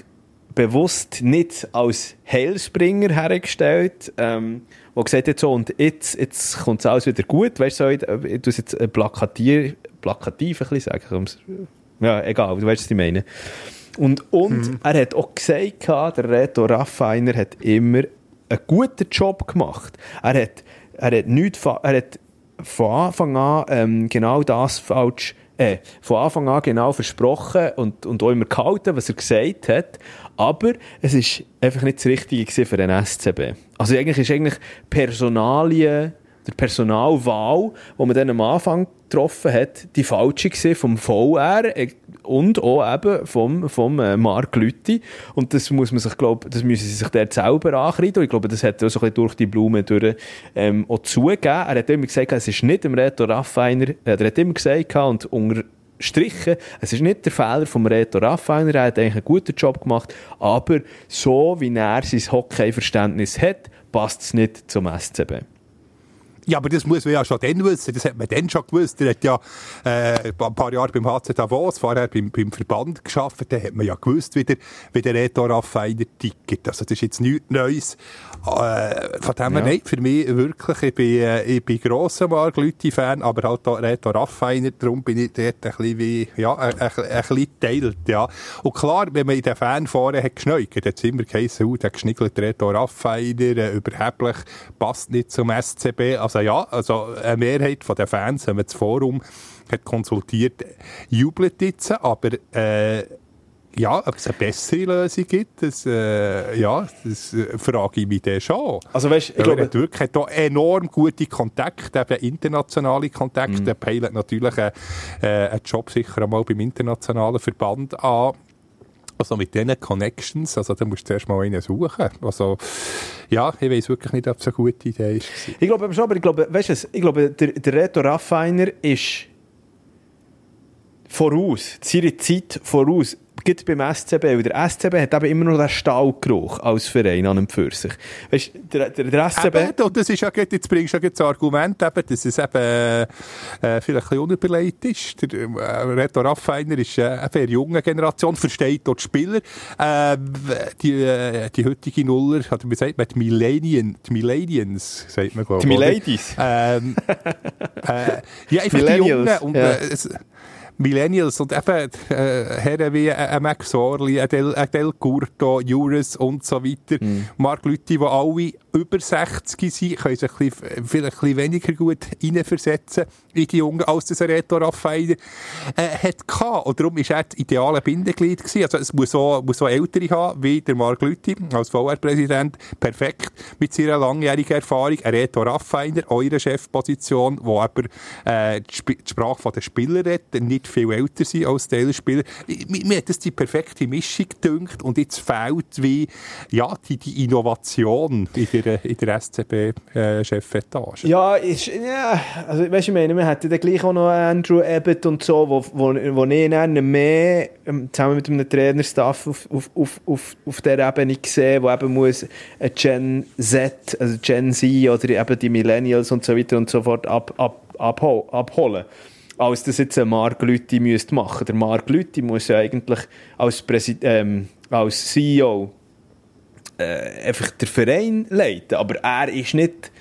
B: bewusst nicht als Heilsbringer hergestellt, ähm, wo gesagt hat, so, und jetzt, jetzt kommt es alles wieder gut, weißt du, ich, ich tue es jetzt äh, plakativ, plakativ ein bisschen sagen, ja, egal, du weißt, was ich meine. Und, und er hat auch gesagt, der Reto Raffiner hat immer einen guten Job gemacht. Er hat, er hat, nichts, fa- er hat von Anfang an ähm, genau das falsch, äh, von Anfang an genau versprochen und, und auch immer gehalten, was er gesagt hat. Aber es ist einfach nicht das Richtige für den SCB. Also eigentlich ist eigentlich Personalien, der Personalwahl, die man dann am Anfang getroffen hat, die falsche vom VR und auch eben vom, vom äh, Marc Lütti. Und das muss man sich, glaub, das müssen sie sich dort selber ankreiden. Ich glaube, das hat er so ein durch die Blume durch, ähm, auch zugegeben. Er hat immer gesagt, es ist nicht im Reto Raffiner, äh, er hat immer gesagt und unterstrichen, es ist nicht der Fehler vom Reto Raffiner, er hat eigentlich einen guten Job gemacht, aber so wie er sein Hockey-Verständnis hat, passt es nicht zum SCB.
A: Ja, aber das muss man ja schon dann wissen. Das hat man dann schon gewusst. Er hat ja äh, ein paar Jahre beim HC Davos, vorher beim, beim Verband geschafft. Da hat man ja gewusst, wie der, wie der Reto Raffiner tickt. Also das ist jetzt nichts Neues. Äh, von dem her,
B: Ja.
A: nein, für mich wirklich, ich bin, äh, ich bin grosser Marc Lüthi-Fan, aber halt auch Reto Raffiner, darum bin ich dort ein bisschen wie, ja, ein, ein, ein bisschen teilt, ja. Und klar, wenn man in den Fan vorne hat geschneugt, hat es immer geheißen, uh, der geschniggelt Reto Raffiner, äh, überheblich, passt nicht zum SCB. Also ja, also eine Mehrheit von den Fans, wenn man das Forum hat konsultiert, jubelt jetzt, aber äh, ja, ob es eine bessere Lösung gibt, das, äh, ja, das äh, frage ich mich dann schon.
B: Also weißt, ich glaube,
A: er hat wirklich hat da enorm gute Kontakte, eben internationale Kontakte. Der peilt natürlich einen, äh, einen Job sicher einmal beim internationalen Verband an. Also mit diesen Connections, also da musst du zuerst mal einen suchen. Also, ja, ich weiß wirklich nicht, ob es eine gute Idee ist.
B: Ich glaube aber schon, aber ich glaube, weißt du, ich glaube, der, der Reto Raffiner ist voraus, seine Zeit voraus, gibt beim SCB, weil der SCB hat eben immer noch den Stallgeruch als Verein an und für sich. Weißt du, der, der, der SCB...
A: Eben, und das ist ja, jetzt bringst du ja das Argument, eben, dass es eben, äh, vielleicht ein bisschen unüberlegt ist. Der äh, Reto Raffiner ist äh, eine sehr junge Generation, versteht dort die Spieler. Äh, die, äh, die heutige Nuller, hat wie sagt man, die Millennium, die Millennials, sagt man, glaube
B: Die
A: ich. oder?
B: Miladies.
A: Ähm, äh, ja, einfach die Jungen. Und,
B: ja.
A: äh, es, Millennials und eben äh, Herren wie äh, Max Orli, ein Del, ein Del Curto, Juris und so weiter.
B: Mhm.
A: Marc Lüthi, die alle über 60 sind, können sich ein bisschen, vielleicht ein bisschen weniger gut reinversetzen in die Jungen, als das Reto Raffiner äh, hat gehabt. Und darum war er das ideale Bindeglied gewesen. Also es muss so, muss so Ältere haben, wie der Marc Lüthi als VR-Präsident. Perfekt mit seiner langjährigen Erfahrung. Ein Reto Raffiner, eure Chefposition, wo aber äh, die, Sp die Sprache der Spieler redet, nicht viel älter sind als die Spieler. Mir, hat das die perfekte Mischung gedünkt und jetzt fehlt wie, ja, die, die Innovation in der, in der SCB-Chefetage.
B: Ja, ist, ja, also weißt ich meine, wir hätten dann gleich auch noch Andrew Abbott und so, wo, wo, wo ich dann mehr ähm, zusammen mit einem Trainerstaff auf, auf, auf, auf, auf der Ebene gesehen, wo eben muss ein Gen Z, also Gen Z oder eben die Millennials und so weiter und so fort ab, ab, abhol, abholen. Als das jetzt ein Marc Lüthi müsste machen. Der Marc Lüthi muss ja eigentlich als, Präsid ähm, als CEO äh, einfach den Verein leiten. Aber er ist nicht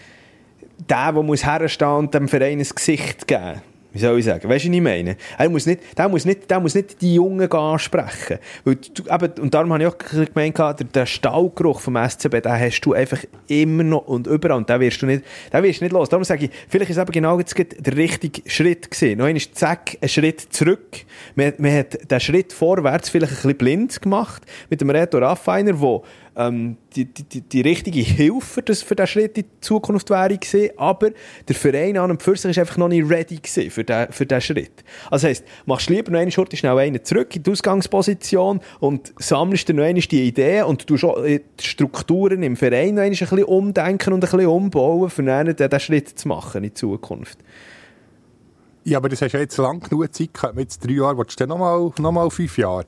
B: der, der muss herstehen und dem Verein ein Gesicht geben. Wie soll ich sagen? Weißt du, was ich meine? Er muss nicht, der, muss nicht, der muss nicht die Jungen ansprechen. Du, eben, und darum habe ich auch gemeint, der, der Stallgeruch vom SCB, den hast du einfach immer noch und überall. Und den wirst du nicht, den wirst du nicht los. Darum sage ich, vielleicht ist eben genau jetzt der richtige Schritt gewesen. Noch einmal, zack, ein Schritt zurück. Man, man hat den Schritt vorwärts vielleicht ein bisschen blind gemacht mit dem Reto Raffiner, der ähm, die, die, die, richtige Hilfe für, das, für diesen Schritt in die Zukunft wäre gewesen, aber der Verein an und für ist einfach noch nicht ready gewesen für diesen für diesen Schritt. Also heisst, machst lieber noch eine Schurte schnell einen zurück in die Ausgangsposition und sammelst dir noch einmal die Ideen und du die Strukturen im Verein noch ein bisschen umdenken und ein bisschen umbauen, für dann den, den Schritt zu machen in Zukunft.
A: Ja, aber das hast ja jetzt lang genug Zeit gehabt. Mit drei Jahren, willst du dann nochmal noch mal fünf Jahre?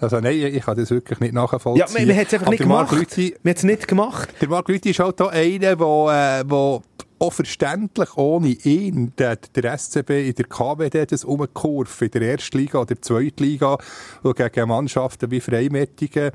A: Also nein, ich kann das wirklich nicht nachvollziehen.
B: Ja, man, man hat es einfach
A: Aber
B: nicht gemacht.
A: Lüthi-
B: Man hat es nicht gemacht.
A: Der Marc Lüthi ist halt auch einer, der, äh, wo auch verständlich ohne ihn der, der SCB in der KWD das umkurven in der Erstliga oder Zweitliga und gegen Mannschaften wie Freimettigen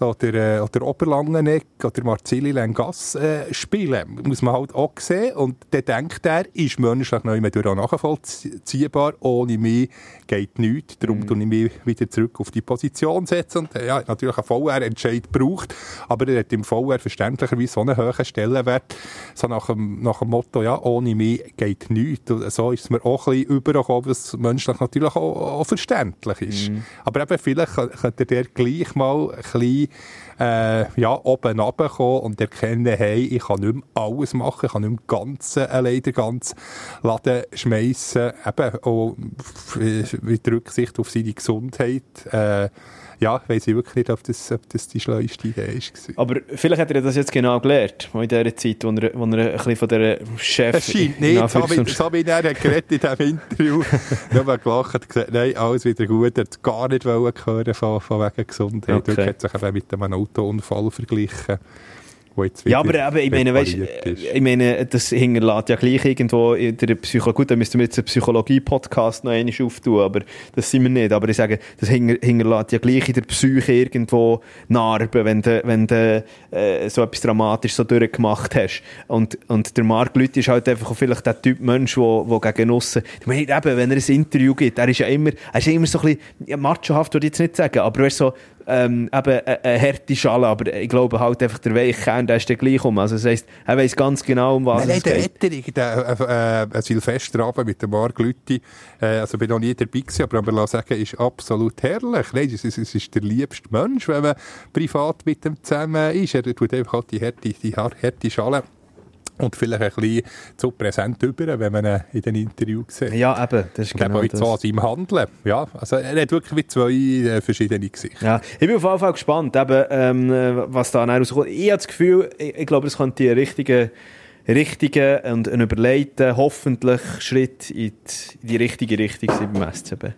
A: oder, äh, oder Oberlangeneck oder Marzili Lengas äh, spielen. Muss man halt auch sehen. Und dann denkt er, ist menschlich noch immer durch nachvollziehbar. Ohne mich geht nichts. Darum
B: Mhm.
A: tue ich mich wieder zurück auf die Position setzen. Und äh, ja, natürlich einen VR-Entscheid braucht. Aber er hat im VR verständlicherweise so einen hohen Stellenwert. So nach dem, nach dem Motto, ja, ohne mich geht nichts. Und so ist es mir auch ein bisschen übergekommen, was menschlich natürlich auch, auch verständlich ist.
B: Mhm.
A: Aber eben, vielleicht kö- könnte der gleich mal ein bisschen äh, ja, oben runterkommen und erkennen, hey, ich kann nicht mehr alles machen, ich kann nicht mehr ganz, äh, allein den ganzen Laden schmeissen. Eben auch mit Rücksicht auf seine Gesundheit. Äh, ja, weiss ich wirklich nicht, ob das, ob das die schleuste Idee war.
B: Aber vielleicht hat er das jetzt genau gelernt, in dieser Zeit, wo er, wo er ein bisschen von dieser Chef...
A: Es scheint
B: in
A: nicht, so wie er hat geredet in diesem Interview, nur gelacht und gesagt, nein, alles wieder gut, er hat gar nicht hören von, von wegen Gesundheit.
B: Okay.
A: Okay. hat sich eben mit einem Autounfall verglichen, wo jetzt
B: Ja, aber eben, ich meine, weißt,
A: ist.
B: ich meine, das hinterlässt ja gleich irgendwo in der Psychologie. Gut, dann müssten wir jetzt einen Psychologie-Podcast noch einmal auftun, aber das sind wir nicht. Aber ich sage, das hinger- hinterlässt ja gleich in der Psyche irgendwo Narben, wenn du, wenn du äh, so etwas dramatisch so durchgemacht hast. Und, und der Marc Lüthi ist halt einfach vielleicht der Typ Mensch, der, der gegen aussen, ich meine, eben, wenn er ein Interview gibt, er ist ja immer, er ist ja immer so ein bisschen, ja, machohaft würde ich jetzt nicht sagen, aber er ist so, ähm, eben eine, eine harte Schale, aber ich glaube halt einfach der Weichkern, der ist dann gleich um. Also das heisst, er weiss ganz genau, um was
A: Nein, nein,
B: es
A: der
B: geht.
A: Wetterung, der äh, äh, Silvesterabend mit dem Marc Lüthi, äh, also bin noch nie dabei gewesen, aber man lass sagen, ist absolut herrlich. Nein, es, ist- es ist der liebste Mensch, wenn man privat mit ihm zusammen ist. Er tut einfach halt die harte, die har- harte Schale und vielleicht ein bisschen zu präsent über, wenn man ihn in den Interviews sieht.
B: Ja, eben, das ist
A: glaube
B: genau
A: jetzt so an
B: das.
A: seinem Handeln. Ja, also er hat wirklich wie zwei äh, verschiedene Gesichter.
B: Ja, ich bin auf jeden Fall gespannt, eben, ähm, äh, was da rauskommt. Ich habe das Gefühl, ich, ich glaube, es könnte die richtige richtigen und ein überlegten, hoffentlich Schritt in die, in die richtige Richtung sein beim SCB.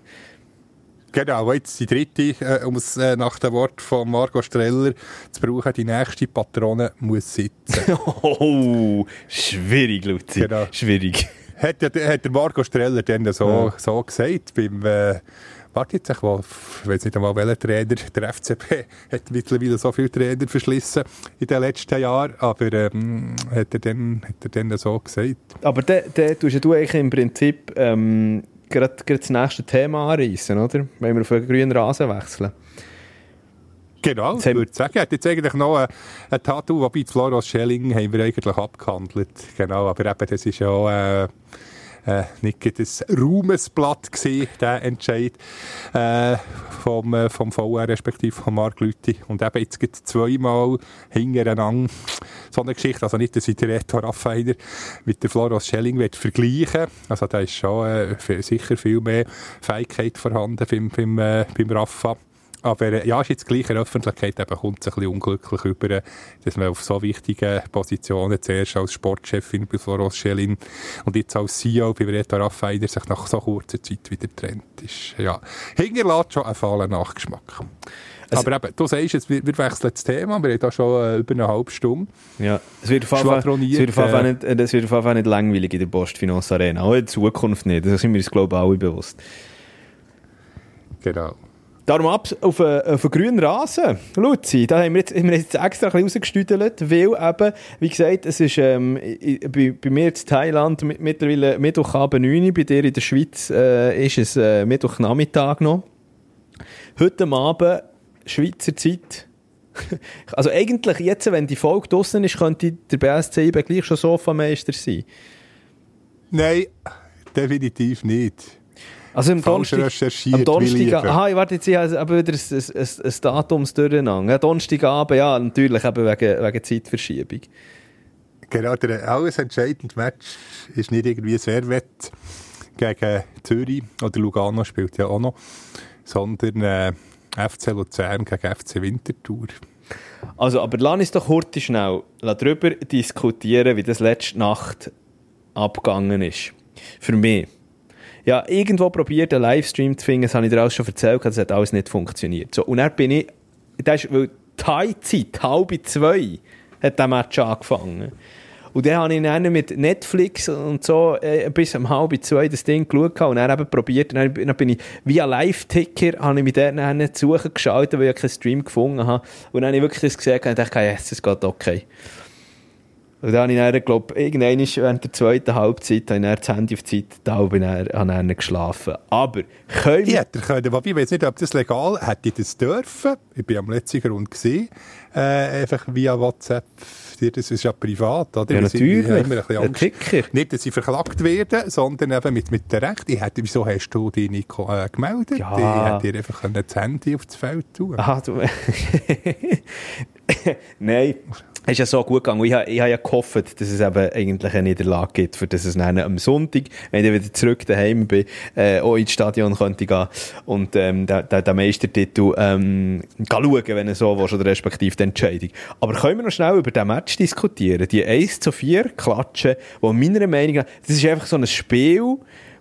A: Genau, jetzt die dritte, äh, um es äh, nach dem Wort von Margot Streller zu brauchen, die nächste Patrone muss sitzen.
B: Oh, schwierig, Luzi.
A: Genau.
B: Schwierig.
A: hat, ja, hat der Marco Streller dann so,
B: Ja.
A: so gesagt beim, äh, warte jetzt, ich weiß nicht einmal, welcher Trainer, der FCB hat mittlerweile so viele Trainer verschlissen in den letzten Jahren, aber ähm, hat, er dann, hat er dann so gesagt.
B: Aber dann da tust du eigentlich im Prinzip ähm, gerade gerade das nächste Thema anreißen, oder? Wenn wir auf einen grünen Rasen wechseln.
A: Genau, ich
B: haben-
A: würde sagen, er hat jetzt eigentlich noch ein, ein Tattoo, wobei Floros Schelling haben wir eigentlich abgehandelt. Genau, aber eben, das ist ja äh, äh, nicht ein Ruhmesblatt gewesen, der Entscheid äh, vom, äh, vom VR, respektive von Marc Lüthi. Und eben jetzt gibt zweimal hintereinander so eine Geschichte, also nicht, dass ich den Reto Raffainer mit der Floros Schelling will vergleichen Also da ist schon äh, sicher viel mehr Fähigkeit vorhanden beim, beim, äh, beim Raffa. Aber äh, ja, ist jetzt gleich in der Öffentlichkeit eben kommt es ein bisschen unglücklich über, dass man auf so wichtigen Positionen zuerst als Sportchefin bei Floros Schelling und jetzt als CEO bei Reto Raffainer sich nach so kurzer Zeit wieder trennt. Ist, ja, hinterlässt schon einen fahlen Nachgeschmack.
B: Also-
A: Aber eben, du sagst jetzt, wir, wir wechseln das Thema, wir haben da schon äh, über eine halbe Stunde.
B: Ja, es wird auf jeden Fall,
A: äh,
B: nicht, äh, es wird auf nicht langweilig in der Postfinance Arena. Auch in Zukunft nicht. Das sind wir uns, glaube ich, alle bewusst.
A: Genau.
B: Darum ab auf einen, auf grünen Rasen. Luzi, da haben wir jetzt, haben wir jetzt extra ein rausgestüdelt, weil eben, wie gesagt, es ist ähm, bei, bei mir in Thailand mit- mittlerweile Mittwochabend 9 Uhr, bei dir in der Schweiz äh, ist es äh, Mittwochnachmittag noch. Heute Abend, Schweizer Zeit, also eigentlich jetzt, wenn die Folge draussen ist, könnte der BSC eben gleich schon Sofameister sein.
A: Nein, definitiv nicht.
B: Also am Donnerstag, am Donnerstag, aha, ich warte jetzt, ich habe aber wieder ein, ein, ein, ein Datum durcheinander. Ja, Donnerstagabend, ja, natürlich, eben wegen, wegen Zeitverschiebung.
A: Genau, der alles entscheidende Match ist nicht irgendwie Servet gegen Zürich oder Lugano spielt ja auch noch, sondern äh, FC Luzern gegen FC Winterthur.
B: Also, aber lass uns doch kurz schnell darüber diskutieren, wie das letzte Nacht abgegangen ist. Für mich. Ja, irgendwo probiert, einen Livestream zu finden, das habe ich dir alles schon erzählt, das hat alles nicht funktioniert. So, und dann bin ich, das ist, weil Thai-Zeit, halb zwei, hat der Match angefangen. Und dann habe ich dann mit Netflix und so äh, bis um halb zwei das Ding geschaut und dann eben probiert. Und dann, bin ich via Live-Ticker, habe ich mich dann zu suchen geschaltet, weil ich keinen Stream gefunden habe. Und dann habe ich wirklich das gesehen und dachte, yes, es geht okay. Und dann habe ich dann, glaube irgendwann während der zweiten Halbzeit habe ich dann das Handy auf die Zeit da und bin dann, habe dann geschlafen. Aber können
A: Ich
B: wir...
A: hätte können, wobei, ich weiß nicht, ob das legal hätte ich das dürfen. Ich bin am letzten Grund gesehen, äh, einfach via WhatsApp. Das ist ja privat, oder?
B: Ja, natürlich.
A: haben immer ein bisschen Angst. Nicht, dass sie verklagt werden, sondern eben mit, mit der Recht. Ich hätte, wieso hast du dich nicht äh, gemeldet?
B: Ja.
A: Ich hätte dir einfach das Handy aufs Feld tun
B: Aha, du... Nein, ist ja so gut gegangen. Ich habe, ich habe ja gehofft, dass es eben eigentlich eine Niederlage gibt, für das es dann am Sonntag, wenn ich wieder zurück daheim bin, äh, auch ins Stadion könnte gehen und ähm, den, den, Meistertitel ähm, schauen, wenn du so willst, oder respektive die Entscheidung. Aber können wir noch schnell über den Match diskutieren? Die 1 zu 4 Klatschen, die meiner Meinung nach, das ist einfach so ein Spiel,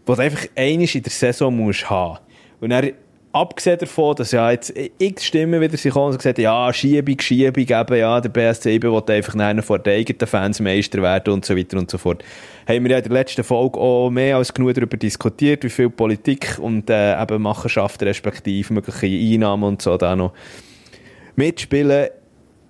B: das du einfach einmal in der Saison musst haben. Dann, abgesehen davon, dass ja jetzt x Stimmen wieder sich kommen und gesagt ja, Schiebung, Schiebung, eben, ja, der BSC eben will einfach nachher vor den eigenen Fans Meister werden und so weiter und so fort. Haben wir ja in der letzten Folge auch mehr als genug darüber diskutiert, wie viel Politik und äh, eben Machenschaft respektive mögliche Einnahmen und so da noch mitspielen.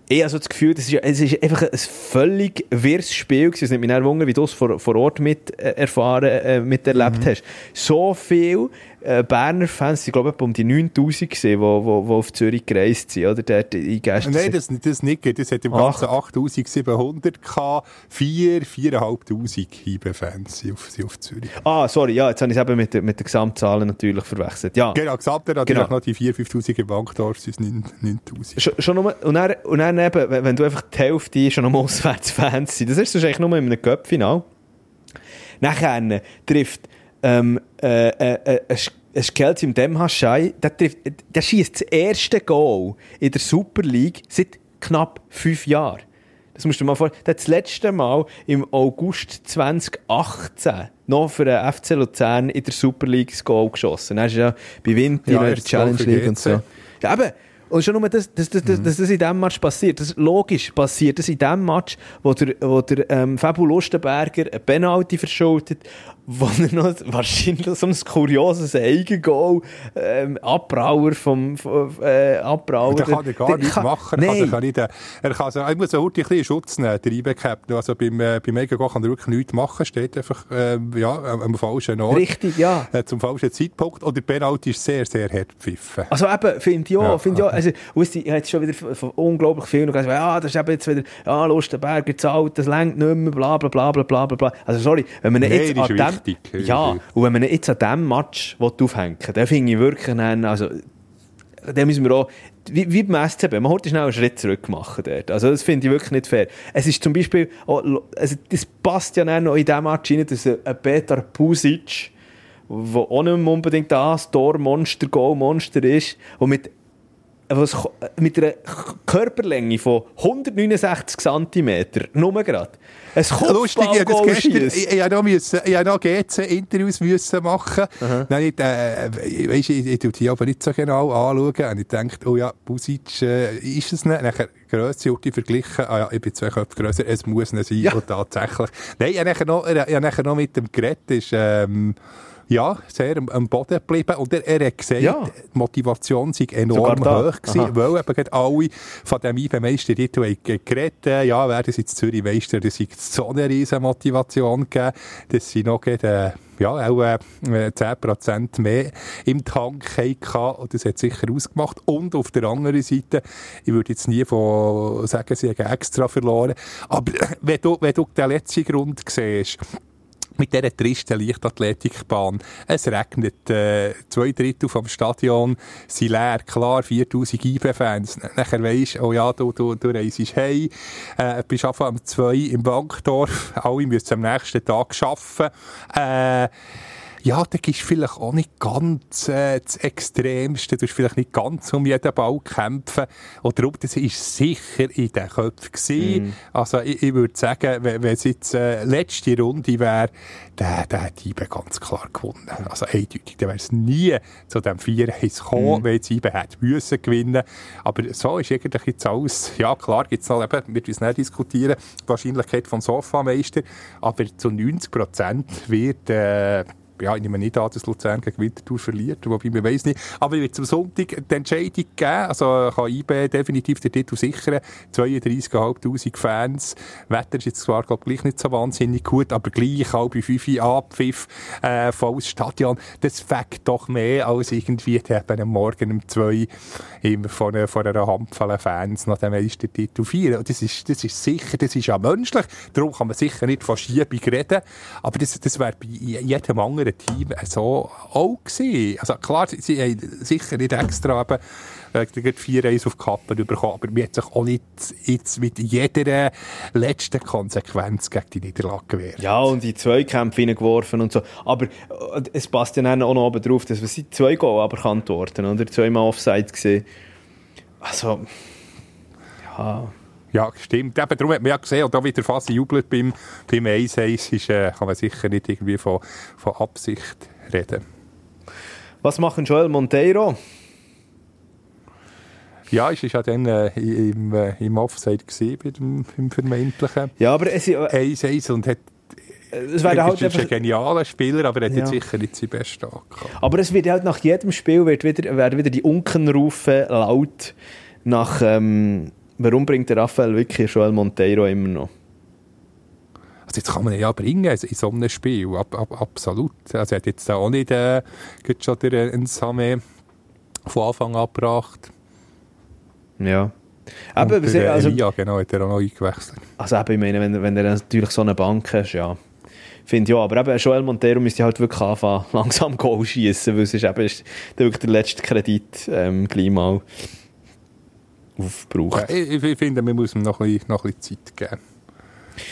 B: Ich habe so das Gefühl, das ist, es ist einfach ein völlig wirres Spiel gewesen. Es nimmt mich dann Wunder, wie du es vor, vor Ort mit äh, erfahren, äh, miterlebt hast. So viel äh, Berner Fans, ich glaube um die 9000 gesehen, die wo auf Zürich gereist sind, oder? Dort in Gäste.
A: Nein, das, das nicht. Das hat im. Ganzen 8700 gehabt. 4, 4'500 Hiebe-Fans sind auf, sind auf Zürich.
B: Ah, sorry, ja, jetzt habe ich es eben mit, mit den Gesamtzahlen natürlich verwechselt. Ja.
A: Genau, gesamt natürlich
B: Genau.
A: noch die 4, 5000 im Bankdorf sind es 9 9000.
B: Schon, schon nur, und, dann, und dann eben, wenn, du einfach die Hälfte schon noch Auswärtsfans sind, das ist eigentlich nur in einem Cup-Final. Nachher trifft ähm, äh, äh, äh, ein Sch- ein Skelz im Demhaschai, der, trifft, der schießt das erste Goal in der Super League seit knapp fünf Jahren. Das musst du dir mal vorstellen. Der hat das letzte Mal im August 2018 noch für den FC Luzern in der Super League das Goal geschossen. Er ist ja bei Winter
A: Ja,
B: in der Challenge League und so. Ja, eben. Und schon nur, das, das, das, das, dass das in diesem Match passiert. Das, logisch passiert das in dem Match, wo der, wo der ähm, Fabu Lustenberger eine Penalty verschuldet, wo er noch wahrscheinlich so ein kurioses Eigengoal ähm, Abbrauer vom, äh, Abbrauer...
A: Da kann er gar
B: Der
A: nichts
B: kann-
A: machen. Er, kann, er,
B: Nein.
A: kann nicht, äh, er, kann so, er muss so ein bisschen Schutz nehmen, der IB-Captain. Also beim, äh, beim Ego kann er wirklich nichts machen. Steht einfach ähm, ja, am falschen Ort.
B: Richtig, ja.
A: Äh, zum falschen Zeitpunkt. Und der Penalty ist sehr, sehr hart gepfiffen.
B: Also eben, finde ich auch,
A: Ja.
B: finde ich auch. Also, weißt du, ich habe jetzt schon wieder von, unglaublich vielen gesagt, ja, das ist eben jetzt wieder, ja, Lustenberger zahlt, das längt nicht mehr, bla, bla, bla, bla, bla, bla. Also, sorry, wenn man
A: Nein,
B: jetzt an dem,
A: wichtig.
B: ja, und wenn man jetzt an dem Match aufhängen will, dann finde ich wirklich, dann, also, dann müssen wir auch, wie, wie beim SCB, man sollte schnell einen Schritt zurück machen dort. Also, das finde ich wirklich nicht fair. Es ist zum Beispiel, auch, also, das passt ja dann noch in diesem Match rein, dass ein Petar Pusic, wo auch nicht unbedingt das Tor-Monster, Goal-Monster ist, und mit, was, mit einer Körperlänge von 169 cm, nur gerade, ein
A: Lustig, ich habe gestern, ich, ich, noch müssen, ich noch GC-Interviews müssen machen. Dann ich, äh, ich, weißt, ich, ich tue die aber nicht so genau anschauen. Und ich dachte, oh ja, Busic äh, ist es nicht. Nachher Grösse die verglichen. Ah ja, ich bin zwei Köpfe grösser, es muss nicht sein.
B: Ja.
A: Und tatsächlich. Nein, ich habe nachher noch, ich habe nachher noch mit dem geredet, ist, ähm, ja, sehr am, am Boden geblieben. Und er, er hat gesagt,
B: Ja.
A: die Motivation sei enorm hoch gewesen, weil eben gerade alle von haben ge- geredet äh, ja, werden sie jetzt Zürich Meister, das hat so eine riesen Motivation gegeben, dass sie noch gerade, äh, ja, auch äh, 10% mehr im Tank hatten und das hat sicher ausgemacht. Und auf der anderen Seite, ich würde jetzt nie von sagen, sie haben extra verloren, aber wenn du, wenn du den letzten Grund siehst, mit dieser tristen Leichtathletikbahn. Es regnet, äh, zwei Drittel vom Stadion sind leer, klar, 4000 IB-Fans. Nachher weisst oh ja, du, du, du reist hey, äh, bist einfach am 2 im Bankdorf, alle müssen am nächsten Tag arbeiten. Äh, ja, da du vielleicht auch nicht ganz äh, das Extremste, du hast vielleicht nicht ganz um jeden Ball kämpfen. Und darum, das ist sicher in den Köpfen gewesen. Also ich, ich würde sagen, wenn, wenn es jetzt äh, letzte Runde wäre, der, der hat Ibe ganz klar gewonnen. Also eindeutig, dann wäre es nie zu dem 4-1 gekommen, wenn jetzt Ibe hätte müssen gewinnen. Aber so ist eigentlich jetzt alles, ja klar, gibt es noch eben, wir müssen nicht diskutieren, die Wahrscheinlichkeit vom Sofameister, aber zu 90 Prozent wird, äh, ja, ich nehme nicht an, dass Luzern gegen Winterthur verliert, wobei man weiß nicht. Aber wird zum Sonntag die Entscheidung geben, also kann IB definitiv den Titel sichern. 32'500 Fans. Wetter ist jetzt zwar, glaube ich, gleich nicht so wahnsinnig gut, aber gleich halb fünf Abpfiff, äh, volles Stadion. Das fängt doch mehr als irgendwie eben am Morgen um zwei immer von, einer- von einer Handvoll Fans nach dem Meistertitel feiern. Und das ist, das ist sicher, das ist ja menschlich. Darum kann man sicher nicht von Schiebung reden. Aber das, das wäre bei jedem anderen Team so auch gewesen. Also klar, sie, haben sicher nicht extra eben, äh, gerade 4-1 auf die Kappe bekommen, aber man hat sich auch nicht jetzt mit jeder letzten Konsequenz gegen die Niederlage gewehrt.
B: Ja, und in Zweikämpfe hineingeworfen und so. Aber äh, es passt ja dann auch noch oben drauf, dass wir sind zwei Goal aberkannt worden, oder? Zweimal Offside gesehen. Also, ja.
A: Ja, stimmt. Eben, darum hat man ja gesehen, und da wieder fast jubelt beim, beim 1-1, ist, äh, kann man sicher nicht irgendwie von, von Absicht reden.
B: Was machen Joel Monteiro?
A: Ja, es war ja dann äh, im, äh, im Offside gewesen, bei dem, im vermeintlichen
B: Ja, aber es, äh,
A: 1-1 und hat,
B: es wäre halt
A: ist ein
B: einfach...
A: genialer Spieler, aber er hat
B: Ja.
A: jetzt sicher nicht seinen besten Tag gehabt.
B: Aber es wird halt nach jedem Spiel wird wieder, werden wieder die Unkenrufe laut nach... Ähm, warum bringt der Raphael wirklich Joel Monteiro immer noch?
A: Also jetzt kann man ihn ja bringen in so einem Spiel, ab, ab, absolut. Also er hat jetzt auch nicht äh, schon den Ensame von Anfang an gebracht.
B: Ja. Aber,
A: Und der,
B: also,
A: genau, hat er auch noch eingewechselt.
B: Also eben, ich meine, wenn, wenn er natürlich so eine Bank hast, ja. Finde ja, aber eben Joel Montero müsste halt wirklich anfangen, langsam Goal schießen, weil es ist eben ist der wirklich der letzte Kredit ähm, gleich mal aufgebraucht.
A: Ja, ich, ich finde, man muss ihm noch ein bisschen, noch ein bisschen Zeit geben.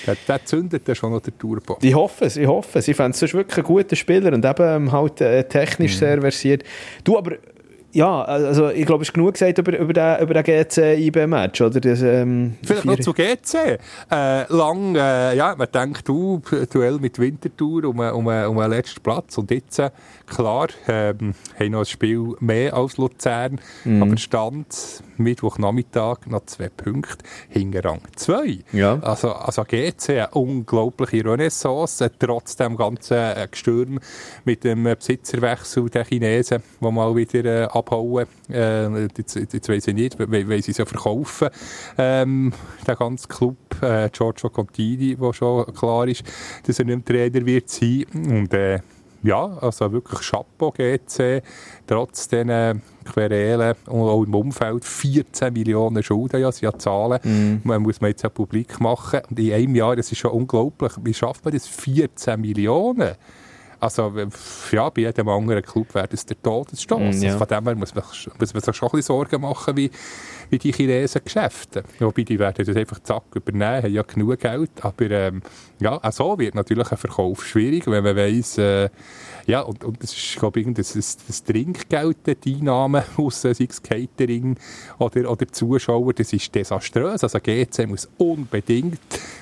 A: Der, der zündet dann schon noch den Turbo.
B: Ich hoffe es, ich hoffe es. Ich fände es wirklich ein guter Spieler und eben ähm, halt äh, technisch sehr versiert. Du, aber ja, also ich glaube, es ist genug gesagt über, über den, über den GC-IB-Match, oder? Das, ähm,
A: Vielleicht noch
B: vier-
A: zu GC. Äh, lang, äh, ja, man denkt, du, Duell mit Winterthur um, um, um den letzten Platz. Und jetzt, äh, klar, ähm, haben noch ein Spiel mehr als Luzern.
B: Mhm.
A: Aber Stand Mittwochnachmittag noch zwei Punkte hinter Rang 2.
B: Ja.
A: Also, also GC, eine unglaubliche Renaissance, trotz dem ganzen äh, Gestürm mit dem äh, Besitzerwechsel der Chinesen, die mal wieder äh, abhauen. Äh, jetzt, jetzt weiss ich nicht, weil, weil sie es ja verkaufen, ähm, der ganze Club, äh, Giorgio Contini, wo schon klar ist, dass er nicht mehr Trainer wird sein. Und äh, ja, also wirklich Chapeau GC, trotz diesen Querelen und auch im Umfeld 14 Millionen Schulden, ja, sind ja Zahlen, man muss man jetzt ja publik machen. Und in einem Jahr, das ist schon unglaublich, wie schafft man das? 14 Millionen? Also, ja, bei jedem anderen Club wäre das der Todesstoß.
B: Mm, ja.
A: also von dem her muss man, muss man sich schon ein bisschen Sorgen machen, wie, wie die Chinesen Geschäfte. Wobei, die werden das einfach zack übernehmen, haben ja genug Geld. Aber ähm, ja, auch so wird natürlich ein Verkauf schwierig, wenn man weiss, äh, ja, und, und das ist, glaube ich, das, das, das Trinkgeld, die Einnahmen aus, äh, sei es Catering oder, oder Zuschauer, das ist desaströs. Also GC muss unbedingt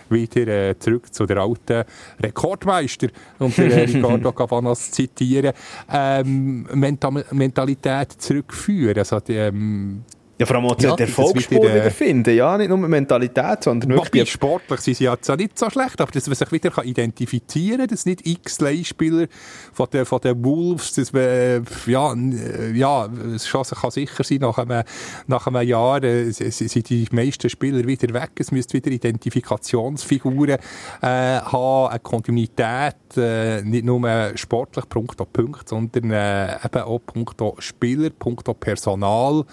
A: wieder äh, zurück zu der alten Rekordmeister, um den äh, Ricardo Cavanas zu zitieren, ähm, Mental Mentalität zurückführen. Also die, ähm,
B: Ja, vor allem auch
A: Ja,
B: die
A: das
B: Erfolgsspur
A: wieder,
B: wiederfinden. Ja, nicht nur Mentalität, sondern
A: Wobei,
B: wirklich...
A: sportlich sind sie ja zwar nicht so schlecht, aber dass man sich wieder kann identifizieren kann, dass nicht x Leihspieler von den, von den Wolves, dass man, äh, ja, äh, ja, es kann sicher sein, nach einem, nach einem Jahr äh, sind die meisten Spieler wieder weg. Es müsste wieder Identifikationsfiguren äh, haben, eine Kontinuität, äh, nicht nur sportlich, punkto Punkt, sondern äh, eben auch punkto Spieler, punkto Personal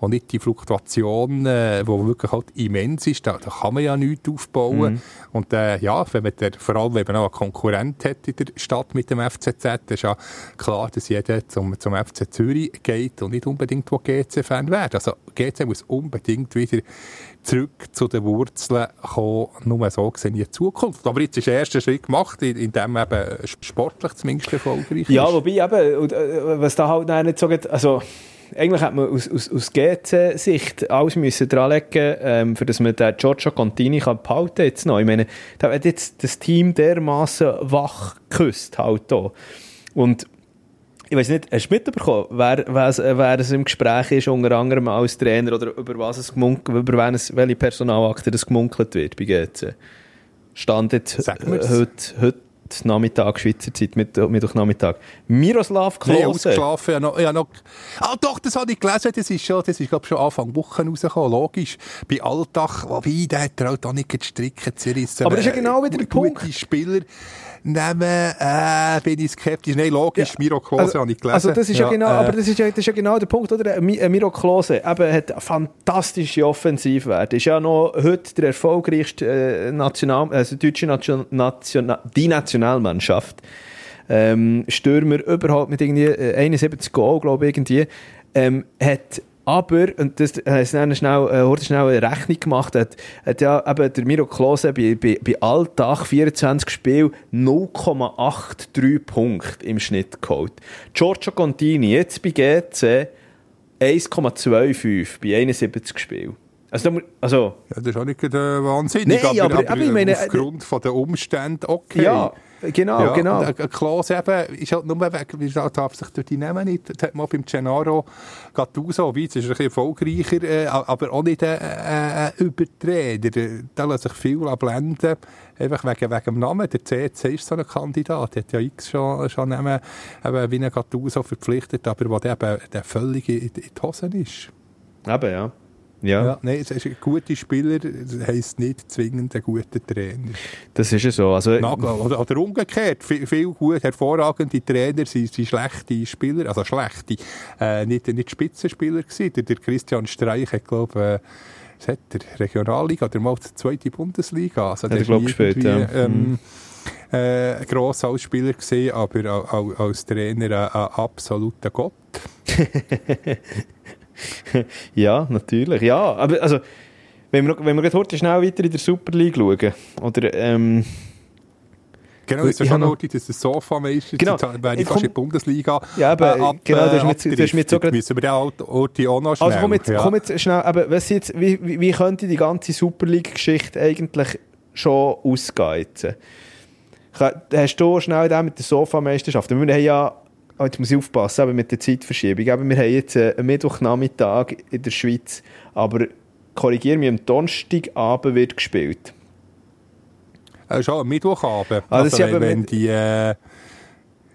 A: und nicht die die Fluktuation, äh, wo wirklich halt immens ist, da, da kann man ja nichts aufbauen.
B: Mhm.
A: Und äh, ja, wenn man der, vor allem wenn man auch einen Konkurrent hat in der Stadt mit dem FCZ, dann ist ja klar, dass jeder zum, zum FC Zürich geht und nicht unbedingt wo GC-Fan wird. Also GC muss unbedingt wieder zurück zu den Wurzeln kommen, nur so gesehen in die Zukunft. Aber jetzt ist der erste Schritt gemacht, in, in dem eben sportlich zumindest erfolgreich
B: Ja,
A: ist.
B: wobei eben, äh, was da halt nicht so geht, also eigentlich hat man aus, aus, aus GC-Sicht alles müssen dranlegen, ähm, für dass man den Giorgio Contini kann behalten jetzt noch. Ich meine, da hat jetzt das Team dermaßen wach geküsst halt da. Und ich weiß nicht, hast du mitbekommen, wer, wer, es- wer es im Gespräch ist, unter anderem als Trainer oder über was es gemunkelt, über wen es, welche Personalakte das gemunkelt wird bei GC? Stand jetzt heute, heute Nachmittag, Schweizer Zeit, Mitt- Mittwochnachmittag. Miroslav Klose.
A: ausgeschlafen. Ja, noch, ja, noch. Ah, doch, das habe ich gelesen. Das ist schon, das ist, glaube schon Anfang Woche rausgekommen. Logisch. Bei Alltag, wobei, der hat er halt auch nicht zerrissen.
B: Aber das ist ja genau wieder der Punkt.
A: Spieler nehmen, äh, bin ich skeptisch. Nein, logisch, Miro Klose
B: also,
A: habe ich gelesen.
B: also das ist ja, genau,
A: äh,
B: aber das ist ja, das ist ja genau der Punkt, oder? Mi- ein Miro Klose eben, hat eine fantastische Offensivwerte. Ist ja noch heute der erfolgreichste äh, National, also deutsche Nation, Nation, die Nationalmannschaft. Ähm, Stürmer überhaupt mit irgendwie äh, 71 Goal, glaube ich, irgendwie. Ähm, hat aber, und das hat dann schnell, äh, schnell eine Rechnung gemacht, hat, hat ja eben der Miro Klose bei, bei, bei Alltag 24 Spielen 0,83 Punkte im Schnitt geholt. Giorgio Contini jetzt bei GC 1,25 bei 71 Spielen. Also, da also
A: ja, das ist auch nicht äh, wahnsinnig.
B: Nein, aber- aber ich meine, äh,
A: aufgrund von den Umständen, okay.
B: ja, genau,
A: ja,
B: genau.
A: ein Klose eben, ist halt nur wegen, wie gesagt, darf sich durch die Namen nicht. Das hat man beim Gennaro Gattuso, wie, ist ein bisschen erfolgreicher, äh, aber auch nicht ein äh, äh, Übertrainer. Da lässt sich viel blenden, einfach wegen, wegen dem Namen. Der CC ist so ein Kandidat, der hat ja x schon, schon Namen, eben wie ein Gattuso verpflichtet, aber wo der eben der völlig in, in die Hosen ist.
B: Eben, ja. Ja,
A: Ja, nein, es ist ein guter Spieler, das heisst nicht zwingend ein guter Trainer.
B: das ist ja so. Also,
A: Nagel, oder, oder umgekehrt, viel, viel gut, hervorragende Trainer sind, sind schlechte Spieler, also schlechte, äh, nicht, nicht Spitzenspieler gewesen. Der, der Christian Streich hat, glaube äh, was hat der Regionalliga oder mal die zweite Bundesliga. Also, der
B: er, glaub,
A: nie
B: gespielt, ja.
A: Ähm, äh, ein grosser als Spieler gesehen, aber au- als Trainer ein, ein absoluter Gott.
B: Ja, natürlich. Ja, aber also, wenn wir, wenn wir heute schnell weiter in der Super League schauen, oder, ähm,
A: Genau, es ist schon
B: habe
A: noch das Sofa-Meister,
B: Genau.
A: genau. fast
B: komm-
A: in die Bundesliga
B: Ja, aber,
A: äh, ab,
B: genau, du hast
A: äh,
B: mit- du hast mit so grad-
A: Müssen wir den Ort auch noch schnell.
B: also komm jetzt,
A: ja.
B: komm jetzt schnell, aber was jetzt, wie, wie, wie könnte die ganze Super League-Geschichte eigentlich schon ausgehen jetzt? Hast du schnell den mit der Sofa-Meisterschaft? Wir haben ja, oh, jetzt muss ich aufpassen, aber mit der Zeitverschiebung, aber wir haben jetzt äh, einen Mittwochnachmittag in der Schweiz, aber korrigiere mich, am Donnerstagabend wird gespielt.
A: Äh, schon am Mittwochabend.
B: Ah,
A: also,
B: ist
A: wenn, wenn die, äh,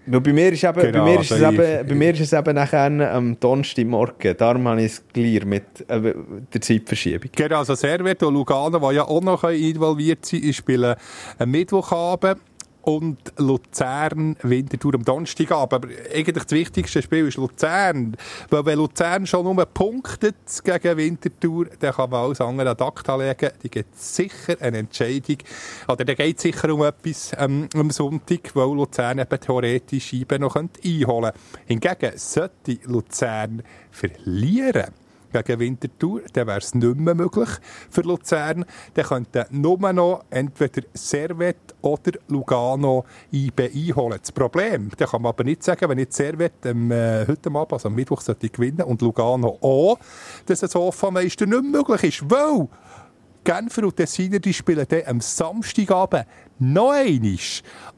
B: Weil bei mir ist, eben,
A: Genau,
B: bei mir ist, es,
A: also
B: eben, bei mir ist es eben nachher am Donnerstagmorgen. Darum habe ich es gleich mit äh, der Zeitverschiebung.
A: genau, also Servet und Lugano, die ja auch noch involviert sind, spielen am Mittwochabend und Luzern Winterthur am Donnerstagabend. Aber eigentlich das wichtigste Spiel ist Luzern. Weil wenn Luzern schon nur punktet gegen Winterthur, dann kann man alles andere an Akta legen. Die gibt sicher eine Entscheidung. Oder da geht sicher um etwas ähm, am Sonntag, weil Luzern eben theoretisch Scheiben noch einholen könnte. Hingegen sollte Luzern verlieren gegen Winterthur, dann wäre es nicht mehr möglich für Luzern. Dann könnten nur noch entweder Servet oder Lugano IB einholen. Das Problem, da kann man aber nicht sagen, wenn jetzt Servet ähm, äh, heute Abend, also am Mittwoch, sollte gewinnen und Lugano auch, dass ein Sofa-Meister nicht mehr möglich ist, weil Genfer und Tessiner, die spielen dann am Samstagabend noch einmal.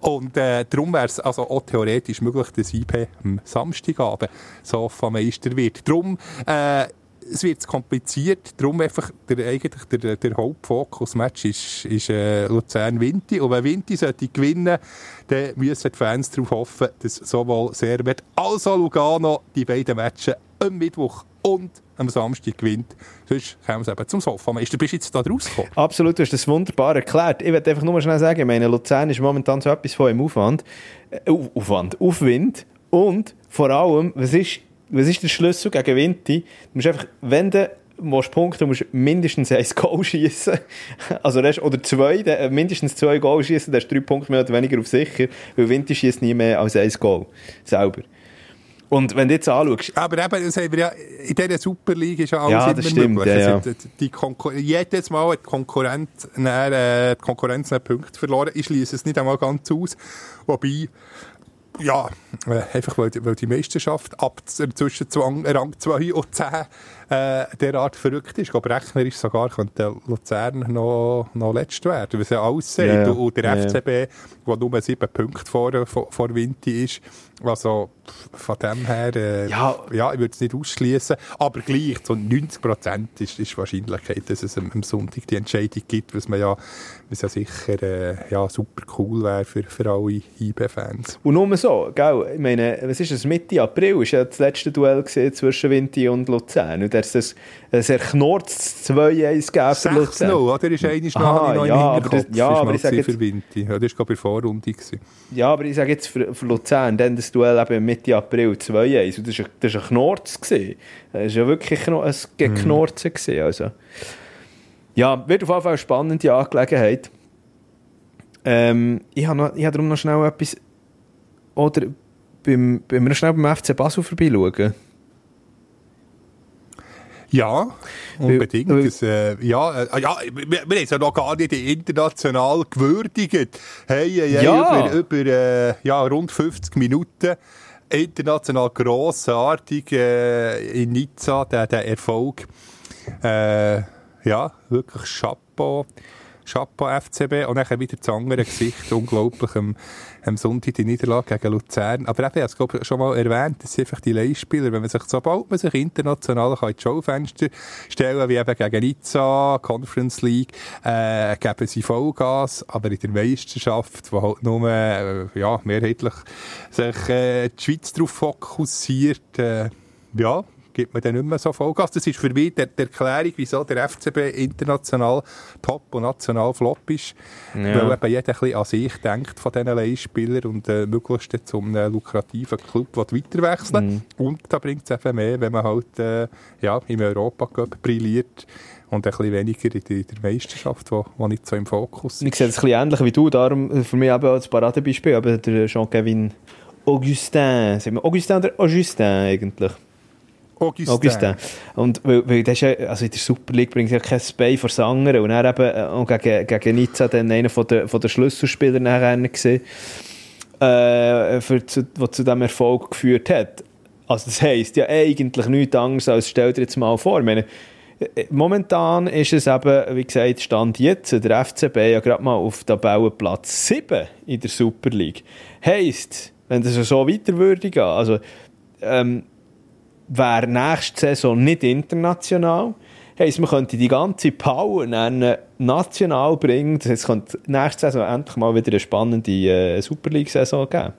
A: Und äh, darum wäre es also auch theoretisch möglich, dass IB am Samstagabend Sofa-Meister wird. Darum, äh, es wird kompliziert, darum einfach der, eigentlich der, der Hauptfokus-Match ist, ist äh, Luzern-Vinti. Und wenn Vinti sollte gewinnen, dann müssen die Fans darauf hoffen, dass sowohl Servet als auch Lugano die beiden Matches am Mittwoch und am Samstag gewinnt. Sonst kommen sie eben zum Sofa-Meister. Bist du jetzt da rausgekommen?
B: Absolut, du hast das wunderbar erklärt. Ich werde einfach nur schnell sagen, meine, Luzern ist momentan so etwas von im Aufwand, äh, Auf- Aufwand, Aufwind und vor allem, was ist, was ist der Schlüssel gegen Winti? Du musst einfach, wenn du musst punkten, musst mindestens ein Goal schießen. Also, hast- oder zwei, äh, mindestens zwei Goal schießen, dann hast du drei Punkte mehr oder weniger auf sicher, weil Winter schießt nie mehr als ein Goal. Selber. Und wenn du jetzt anschaust,
A: Aber eben, das haben wir ja, in dieser Superliga ist ja alles
B: Ja,
A: immer
B: das stimmt,
A: möglich.
B: ja,
A: Also, die- die Konkur jedes Mal hat die Konkurrenz, dann, äh, die Konkurrenz einen Punkt verloren. Ich schließe es nicht einmal ganz aus. Wobei, ja, äh, einfach weil, weil die Meisterschaft ab zwischen Rang 2 und 10 äh, derart verrückt ist. Ich glaube, rechnerisch sogar könnte Luzern noch, noch letzt werden, was ja.
B: Ja, ja.
A: Und, der
B: ja.
A: FCB, der nur sieben Punkte vor, vor, vor Vinti ist, also von dem her, äh,
B: Ja.
A: ja, ich würde es nicht ausschließen, aber gleich, so 90 Prozent ist, ist die Wahrscheinlichkeit, dass es am, am Sonntag die Entscheidung gibt, was man ja, was ja sicher äh, ja, super cool wäre für, für alle IB-Fans.
B: Und nur so, gell? Ich meine, was ist es? Mitte April ist ja das letzte Duell zwischen Vinti und Luzern. Und da ist ein sehr knorz 2-1 gegeben für
A: 6-0,
B: Luzern.
A: oder? Ist eigentlich noch,
B: ja,
A: im Hinterkopf.
B: das- ja, aber ich sage jetzt-
A: für Vinti. Ja, das war ich bei Vorrunde. Gewesen.
B: Ja, aber ich sage jetzt für, für Luzern, dann das Duell eben Mitte April 2-1. Und das war ein Knorz. gewesen. Das war ja wirklich ein Geknorzen. gewesen, Also. Ja, wird auf jeden Fall eine spannende Angelegenheit. Ähm, ich habe habe darum noch schnell etwas... Oder beim, beim, schnell beim FC Basel vorbeischauen.
A: Ja, unbedingt.
B: Weil-
A: das, äh, ja, äh, ja, wir, wir haben es ja noch gar nicht international gewürdigt. Hey, hey, hey,
B: Ja.
A: über, über äh, ja, rund 50 Minuten. International grossartig äh, in Nizza, der, der Erfolg. Äh, ja, wirklich Chapeau. Chapeau FCB und dann wieder das andere Gesicht, unglaublich, am, am Sonntag die Niederlage gegen Luzern. Aber eben, ich habe es schon mal erwähnt, das sind einfach die Leihspieler, wenn man sich, sobald man sich international in die Schaufenster stellen wie eben gegen Nizza, Conference League, äh, geben sie Vollgas, aber in der Meisterschaft, wo halt nur, äh, ja, mehrheitlich sich äh, die Schweiz darauf fokussiert, äh, ja, gibt man dann nicht mehr so Vollgas. Das ist für mich die, die Erklärung, wieso der FCB international top und national flop ist. Weil eben jeder ein bisschen an sich denkt von diesen Leihspielern und äh, möglichst zum einem lukrativen Club weiter wechseln Und da bringt es eben mehr, wenn man halt äh, ja, im Europacup brilliert und ein bisschen weniger in der, in der Meisterschaft, wo, wo nicht so im Fokus
B: Ich sehe es ein bisschen ähnlich wie du, darum äh, für mich eben als Paradebeispiel, aber der Jean-Kevin Augustin, sagen wir Augustin oder Augustin eigentlich?
A: Augustin.
B: Und weil, weil das ist also in der Super League bringt ja kein Spey vor Sangeren und dann eben äh, und gegen, gegen Nizza dann einer von der, von der Schlüsselspieler nachher gesehen, äh, für, der zu diesem Erfolg geführt hat. Also das heisst ja eigentlich nichts anderes als, stell dir jetzt mal vor, meine, äh, Momentan ist es eben, wie gesagt, Stand jetzt, der FCB ja gerade mal auf Tabellenplatz 7 in der Super League. Heisst, wenn das so weiter würde gehen, also ähm, wäre nächste Saison nicht international. Heisst, man könnte die ganze Power dann national bringen. Das heisst, es könnte nächste Saison endlich mal wieder eine spannende äh, Super League-Saison geben.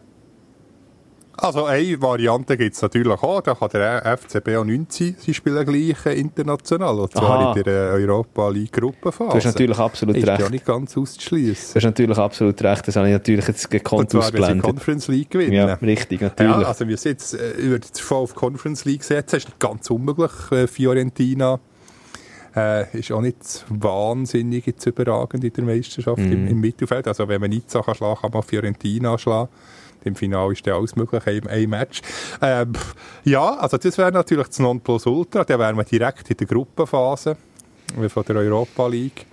A: Also eine Variante gibt es natürlich auch, da kann der FCB auch 19, sie spielen gleich international, und zwar
B: Aha.
A: in der äh, Europa League Gruppenphase.
B: Du hast natürlich absolut
A: ist
B: recht.
A: ja nicht ganz
B: Du
A: auszuschließen.
B: hast natürlich absolut recht. Das habe ich natürlich jetzt
A: Und
B: gekonnt
A: zwar, wenn sie die. Conference League gewinnen.
B: Ja, richtig, natürlich.
A: Ja, also wir sind jetzt äh, über das voll auf Conference League setzen, ist nicht ganz unmöglich. Äh, Fiorentina äh, ist auch nicht wahnsinnig jetzt überragend in der Meisterschaft
B: Mhm.
A: im, im Mittelfeld. Also wenn man Nizza kann schlagen, kann man Fiorentina schlagen. Im Finale ist dann alles möglich, ein, ein Match. Ähm, ja, also das wäre natürlich das Nonplusultra. Dann wären wir direkt in der Gruppenphase äh, von der Europa League.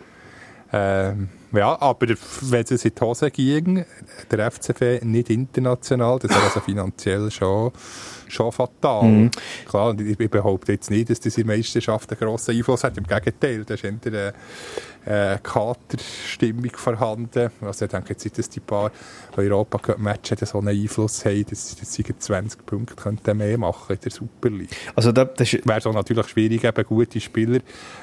A: Ähm, ja, aber wenn es in die Hose ging, der FCB nicht international, das wäre also finanziell schon, schon fatal.
B: Mhm.
A: Klar, ich, behaupte jetzt nicht, dass das in der Meisterschaft einen grossen Einfluss hat. Im Gegenteil, da ist eher eine äh, Katerstimmung vorhanden. Also ich denke jetzt dass die paar Europa-Matches so einen Einfluss haben, dass, dass sie 20 Punkte könnten mehr machen in der Super League
B: Also da, das ist,
A: wäre natürlich schwierig, eben gute Spieler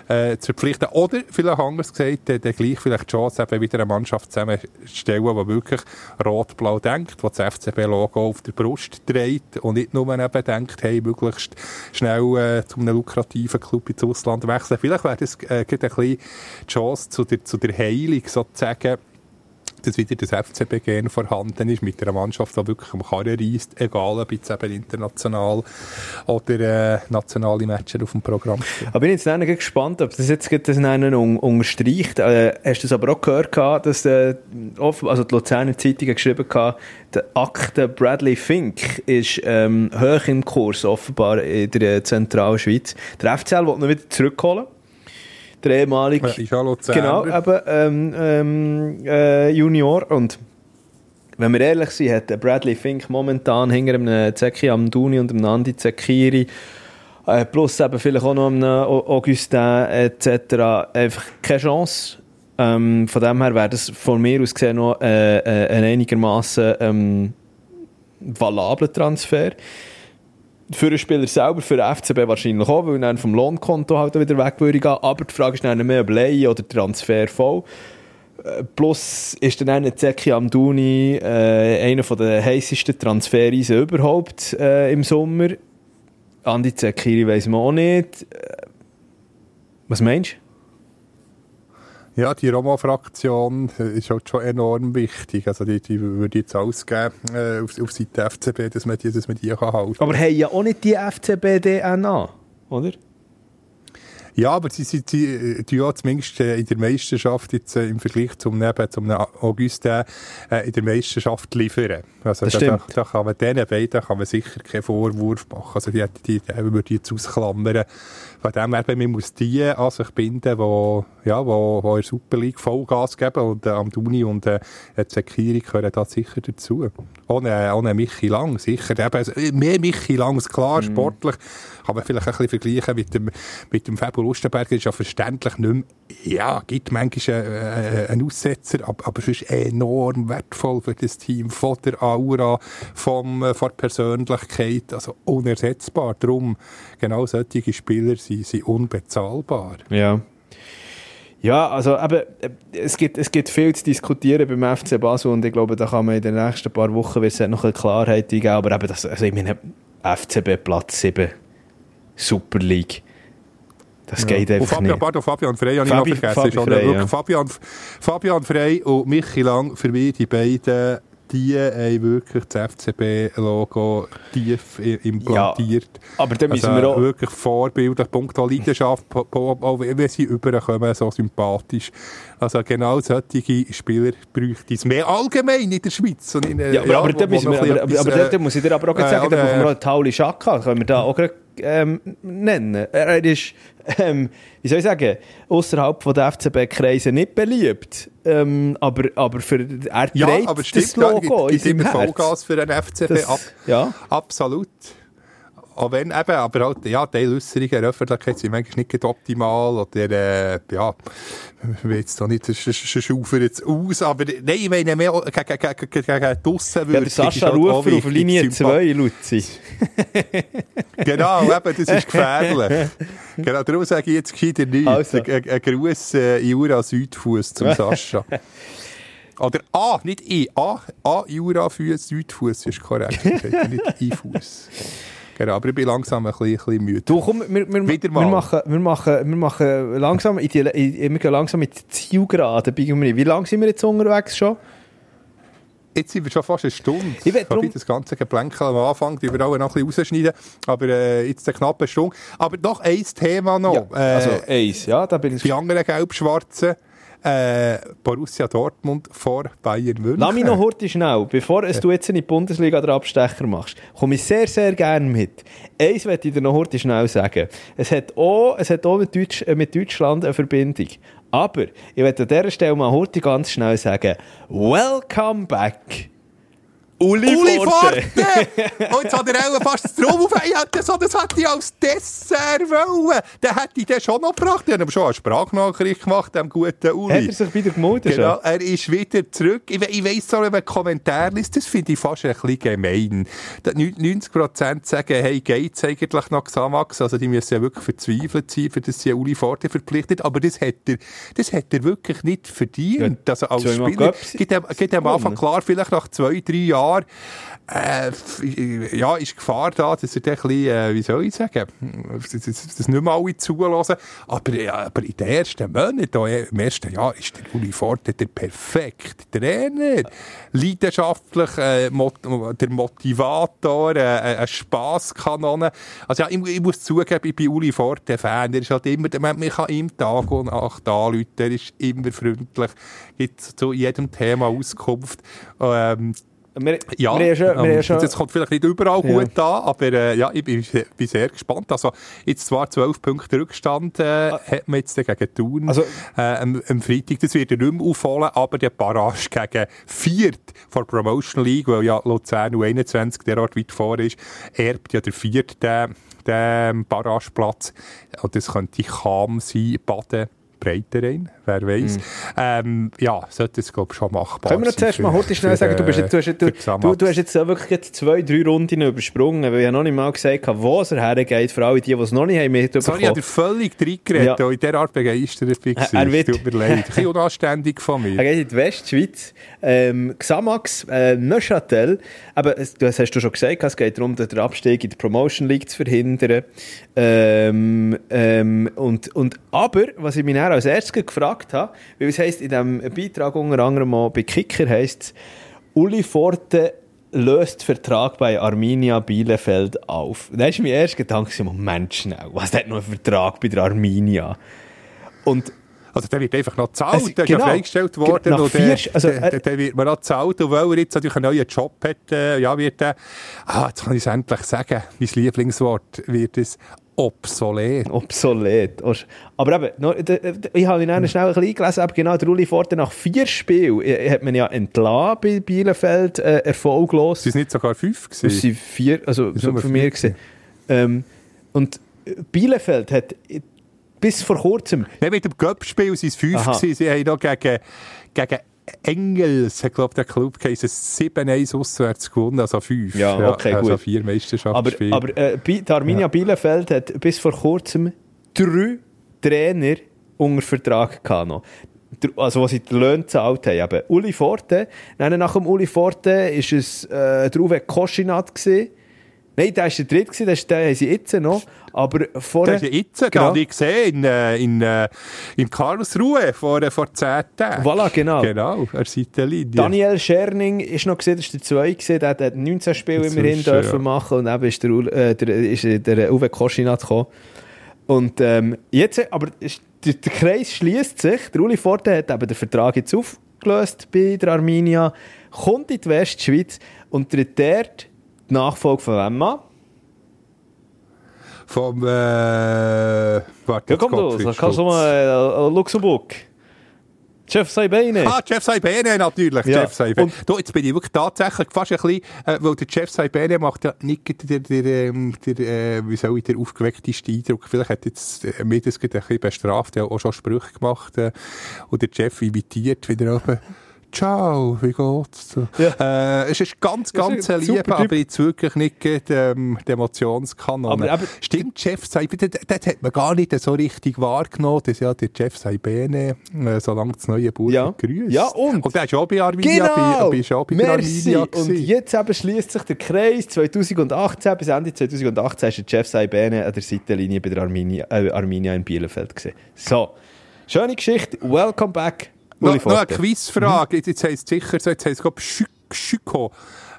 A: äh, zu verpflichten. Oder, vielleicht anders gesagt, äh, dann gleich vielleicht die Chance, eben wieder eine Mannschaft zusammenzustellen, die wirklich rot-blau denkt, die das FCB-Logo auf der Brust trägt und nicht nur eben denkt, hey, möglichst schnell äh, zu einem lukrativen Club ins Ausland wechseln. Vielleicht wäre das äh, ein bisschen die Chance zu der, zu der Heilung sozusagen dass wieder das FCB-Gen vorhanden ist, mit einer Mannschaft, die wirklich am Karren reisst, egal ob jetzt eben international oder äh, nationale Matches auf dem Programm stehen.
B: Aber ich bin jetzt dann gespannt, ob das jetzt das einen un unterstreicht. Äh, hast du das aber auch gehört, gehabt, dass äh, oft, also die Luzerner Zeitung geschrieben hat, der Akte Bradley Fink ist ähm, hoch im Kurs, offenbar in der Zentralschweiz. Der FCL will noch wieder zurückholen. Der ehemalige...
A: Ja, ist ja Luzerner.
B: Genau, eben ähm, ähm, äh, Junior. Und wenn wir ehrlich sind, hat Bradley Fink momentan hinter einem Zeki Amduni und einem Nandi Zekiri äh, plus eben vielleicht auch noch einem Au- Augustin etc. einfach keine Chance. Ähm, von dem her wäre das von mir aus gesehen noch äh, äh, ein einigermaßen ähm, valabler Transfer. Für den Spieler selber, für den FCB wahrscheinlich auch, weil dann vom Lohnkonto halt wieder weg würde gehen. Aber die Frage ist dann mehr, ob Leihe oder Transfer voll. Äh, Plus ist dann auch Zeki Amduni äh, einer der heißesten Transferreisen überhaupt äh, im Sommer. Andi Zekiri weiss man auch nicht. Äh, Was meinst du?
A: Ja, die Roma-Fraktion äh, ist halt schon enorm wichtig. Also die, die würde jetzt alles geben äh, auf, auf Seite FCB, dass man die, dass man die kann halten
B: Aber haben ja auch nicht die FCB-DNA, oder?
A: Ja, aber sie sind äh, die ja zumindest äh, in der Meisterschaft jetzt äh, im Vergleich zum, eben, zum Augustin äh, in der Meisterschaft liefern. Also
B: Das
A: da, da,
B: stimmt.
A: da kann man denen beiden kann man sicher keinen Vorwurf machen. Also die, die, die, die würde jetzt ausklammern. Von dem her, man muss die an sich binden, die, ja, wo, wo in der Super League Vollgas geben und äh, Amduni und äh, Zekiri gehören da sicher dazu. Ohne, ohne Michi Lang, sicher. Eben, also, äh, mehr Michi Lang, ist klar, sportlich kann man vielleicht ein bisschen vergleichen mit dem, mit dem Fabio Lustenberger, ist ja verständlich nicht mehr, ja, gibt manchmal äh, einen Aussetzer, aber, aber es ist enorm wertvoll für das Team, von der Aura, vom, äh, von der Persönlichkeit, also unersetzbar. Darum, genau solche Spieler sind, sind unbezahlbar.
B: Ja. Ja, also eben, äh, es gibt, es gibt viel zu diskutieren beim FC Basel und ich glaube, da kann man in den nächsten paar Wochen wird es noch eine Klarheit geben, aber eben, das, also ich meine, FCB Platz 7, Super League, das geht
A: Und
B: einfach
A: Fabian,
B: nicht.
A: pardon, Fabian Frey habe ich
B: Fabi-
A: noch vergessen.
B: Fabi Frey, ja.
A: Fabian, Fabian Frey und Michi Lang, für mich die beiden, die haben wirklich das FCB-Logo tief implantiert.
B: Aber dann müssen
A: also
B: wir auch...
A: wirklich vorbildlich, Punkt an Leidenschaft, auch wenn sie überkommen, so sympathisch. Also genau solche Spieler bräuchte es mehr allgemein in der Schweiz. In,
B: Ja, aber, aber, müssen wir,
A: ein
B: aber,
A: bisschen
B: aber, aber dann muss ich dir aber auch
A: äh,
B: sagen,
A: oder-
B: brauchen wir auch Tauli Schaka, können wir da auch ähm, nennen. Er ist, ähm, wie soll ich sagen, außerhalb der FCB-Kreise nicht beliebt, ähm, aber, aber für, er
A: Ja, aber
B: das
A: stimmt, ja,
B: Logo
A: gibt, gibt immer. Vollgas für den FCB.
B: Das-
A: ab,
B: ja.
A: Absolut. Auch wenn eben, aber halt, ja, Teiläusserungen in der Öffentlichkeit sind manchmal nicht optimal oder, äh, ja, ich will jetzt da nicht, sch- sch- sch- schaufen jetzt aus, aber, nein, ich meine mehr gegen, die Aussenwirkung
B: Ja, der Sascha
A: halt
B: Rufer auf Linie
A: Sympa-
B: 2, Luzi.
A: Genau, eben, das ist gefährlich. genau, darum sage ich jetzt gescheiter nichts.
B: Also.
A: Ein, Gruß äh, Jura Südfuss zum Sascha. Oder A, nicht I, A, A Jura Südfuss ist korrekt. Nicht I-Fuß. Genau, aber ich bin langsam ein bisschen, ein bisschen müde.
B: Du, komm, wir, wir,
A: Wieder
B: wir, machen, wir, machen, wir machen langsam, in die, in, wir gehen langsam mit wir ein. Wie lange sind wir jetzt unterwegs schon?
A: Jetzt sind wir schon fast eine Stunde.
B: Ich will drum-
A: das ganze Geplänkel am Anfang, die auch noch ein bisschen rausschneiden. Aber äh, jetzt eine knappe Stunde. Aber noch ein Thema noch.
B: Ja,
A: äh,
B: also eins, ja, da bin ich...
A: die anderen Gelb-Schwarzen. Äh, Borussia Dortmund vor Bayern München.
B: Lass mich noch heute schnell, bevor es du jetzt in die Bundesliga den Abstecher machst, komme ich sehr, sehr gerne mit. Eins möchte ich dir noch heute schnell sagen. Es hat auch, es hat auch mit, Deutsch, äh, mit Deutschland eine Verbindung. Aber ich möchte an dieser Stelle mal heute ganz schnell sagen, Welcome back, Uli,
A: Uli
B: Forte.
A: Forte! Und jetzt hat er auch fast das Drum auf. Ja, das, das hätte ich als Dessert wollen. Den hätte ich den schon noch gebracht. Ich habe ihm schon eine Sprachnachricht gemacht, dem guten Uli.
B: Hat er sich wieder gemeldet?
A: Genau,
B: schon?
A: er ist wieder zurück. Ich, ich weiss so, wenn man Kommentare liest, das finde ich fast ein bisschen gemein. Da 90% sagen, hey, geht's eigentlich nach Xamax? Also die müssen ja wirklich verzweifelt sein, für das sie Uli Forte verpflichtet. Aber das hat er, das hat er wirklich nicht verdient.
B: Ja,
A: also als Spieler er, er am Anfang klar, vielleicht nach zwei, drei Jahren Gefahr, äh, ja, ist Gefahr da, dass er ein bisschen, äh, wie soll ich sagen, dass, dass, dass nicht mehr alle zulassen. Aber, aber in den ersten Monaten, da, im ersten Jahr, ist der Uli Forte der perfekte Trainer. Leidenschaftlich, äh, mot der Motivator, äh, eine Spasskanone. Also ja, ich, ich muss zugeben, ich bin Uli Forte Fan. Er ist halt immer, man, man kann ihm Tag und Nacht anrufen. Er ist immer freundlich, gibt zu jedem Thema Auskunft. Ähm,
B: Wir,
A: ja,
B: wir schon, wir
A: ähm,
B: schon,
A: das kommt vielleicht nicht überall
B: Ja.
A: gut an, aber äh, ja, ich bin, bin sehr gespannt. Also jetzt zwar 12 Punkte Rückstand äh, hat man jetzt gegen Thun
B: Also-
A: äh, am, am Freitag, das wird er nicht mehr aufholen, aber der Barrage gegen Viert vor der Promotion League, weil ja Luzern U21 derart weit vor ist, erbt ja der Viert den, den Barrageplatz. Und das könnte Cham sein, Baden, Breiterein, wer weiß. Ähm, ja, sollte es glaube ich schon machbar
B: Mhm. Können wir noch
A: sein
B: zuerst mal heute schnell sagen, du, bist jetzt, du, hast, jetzt- du, du, du hast jetzt wirklich jetzt zwei, drei Runden übersprungen, weil ich noch nicht mal gesagt habe, wo es hergeht, für alle die, die es noch nicht haben mitbekommen.
A: Sorry, ich habe dir völlig reingeredet,
B: Ja.
A: weil ich derart begeistert war.
B: Er- er wird-
A: Tut mir leid. Ein bisschen unanständig von
B: Er
A: mir.
B: geht in die Westschweiz. Ähm, Xamax, äh, Neuchâtel. Aber es- das hast du schon gesagt, es geht darum, den Abstieg in die Promotion League zu verhindern. Ähm, ähm, und, und, aber, was ich mich dann als erstes gefragt habe, weil es heisst in diesem Beitrag unter anderem mal bei Kicker heisst es, Uli Forte löst Vertrag bei Arminia Bielefeld auf. Da ist mein erster Gedanke, Moment schnell, was hat noch ein Vertrag bei der Arminia? Und
A: Also der wird einfach noch gezahlt,
B: Also,
A: der ist
B: genau.
A: ja freigestellt worden.
B: Nach
A: und der,
B: vier- also,
A: der, der, der wird mir noch gezahlt, und weil er jetzt natürlich einen neuen Job hat, äh, ja, wird er, ah, jetzt kann ich es endlich sagen, mein Lieblingswort, wird es obsolet.
B: Obsolet. Aber eben, noch, ich habe ihn dann schnell ein bisschen eingelesen, eben genau, der Uli Forte nach vier Spielen äh, hat man ja entlassen bei Bielefeld, äh, erfolglos.
A: Es sind nicht sogar fünf
B: Es
A: gewesen.
B: sind vier, also so von mir gesehen. Ähm, und Bielefeld hat bis vor kurzem
A: Nein, mit dem Göppspiel sind es fünf
B: Aha.
A: gewesen. Sie haben noch gegen, gegen Engels, ich glaube, der Club geheißen 7-1 auswärts gewonnen, also fünf.
B: Ja, okay,
A: also
B: gut.
A: vier
B: Aber,
A: Meisterschaftsspiele.
B: aber äh, Bi- die Arminia Bielefeld hat bis vor kurzem drei Trainer unter Vertrag gehabt. Noch. Also, was sie die Löhne gezahlt haben. Eben Uli Forte. Dann nach dem Uli Forte war es äh, der Uwe Koschinat. Gewesen. Nein, der war der dritte, den ist- den haben sie jetzt noch. Aber vorher...
A: Das ist jetzt, genau. Habe ich gesehen, in, äh, in, äh, in Karlsruhe vor, äh, vor 10 Tagen.
B: Voilà, genau.
A: Genau, er Seitenlinie.
B: Daniel Scherning ist noch gesehen, das ist der Zweite gewesen, der hat 19 Spiele immerhin dürfen
A: ja.
B: machen und eben ist der, äh, der, ist der Uwe Koschinat gekommen. Und ähm, jetzt, aber ist, der, der Kreis schließt sich. Der Uli Forte hat eben den Vertrag jetzt aufgelöst bei der Arminia, kommt in die Westschweiz und tritt dort die Nachfolge von wem an?
A: Vom, äh, warte,
B: Ja, komm los, kannst du mal äh, Luxemburg. Jeff Saibene.
A: Ah, Jeff Saibene natürlich,
B: Ja.
A: Jeff Saibene.
B: Und-
A: Du, jetzt bin ich wirklich tatsächlich fast ein bisschen, äh, weil der Jeff Saibene macht ja nicht der, der, der, ähm, der äh, wie soll ich, der aufgewecktesten Eindruck. Vielleicht hat jetzt äh, mir das gerade ein bisschen bestraft, er hat auch schon Sprüche gemacht äh, und der Jeff imitiert wieder oben. Ciao, wie geht's?
B: Ja.
A: Äh, es ist ganz, ganz
B: ein Typ.
A: aber jetzt wirklich nicht ähm, die Emotionskanone.
B: Aber- aber-
A: Stimmt, Jeff Saibene, das, hat man gar nicht so richtig wahrgenommen, dass ja der Jeff Saibene, äh, solange das neue Buch
B: Ja.
A: grüßt.
B: Ja, und?
A: Und der ist auch bei Arminia, bei, bei, ist auch bei
B: Merci. Und jetzt eben schließt sich der Kreis. 2018 bis Ende 2018 ist der Jeff Saibene an der Seitenlinie bei der Arminia, äh, Arminia in Bielefeld gewesen. So, schöne Geschichte. Welcome back.
A: Noch, noch eine. Quizfrage, jetzt, jetzt heisst es sicher so, jetzt heisst es glaube ich Schüko.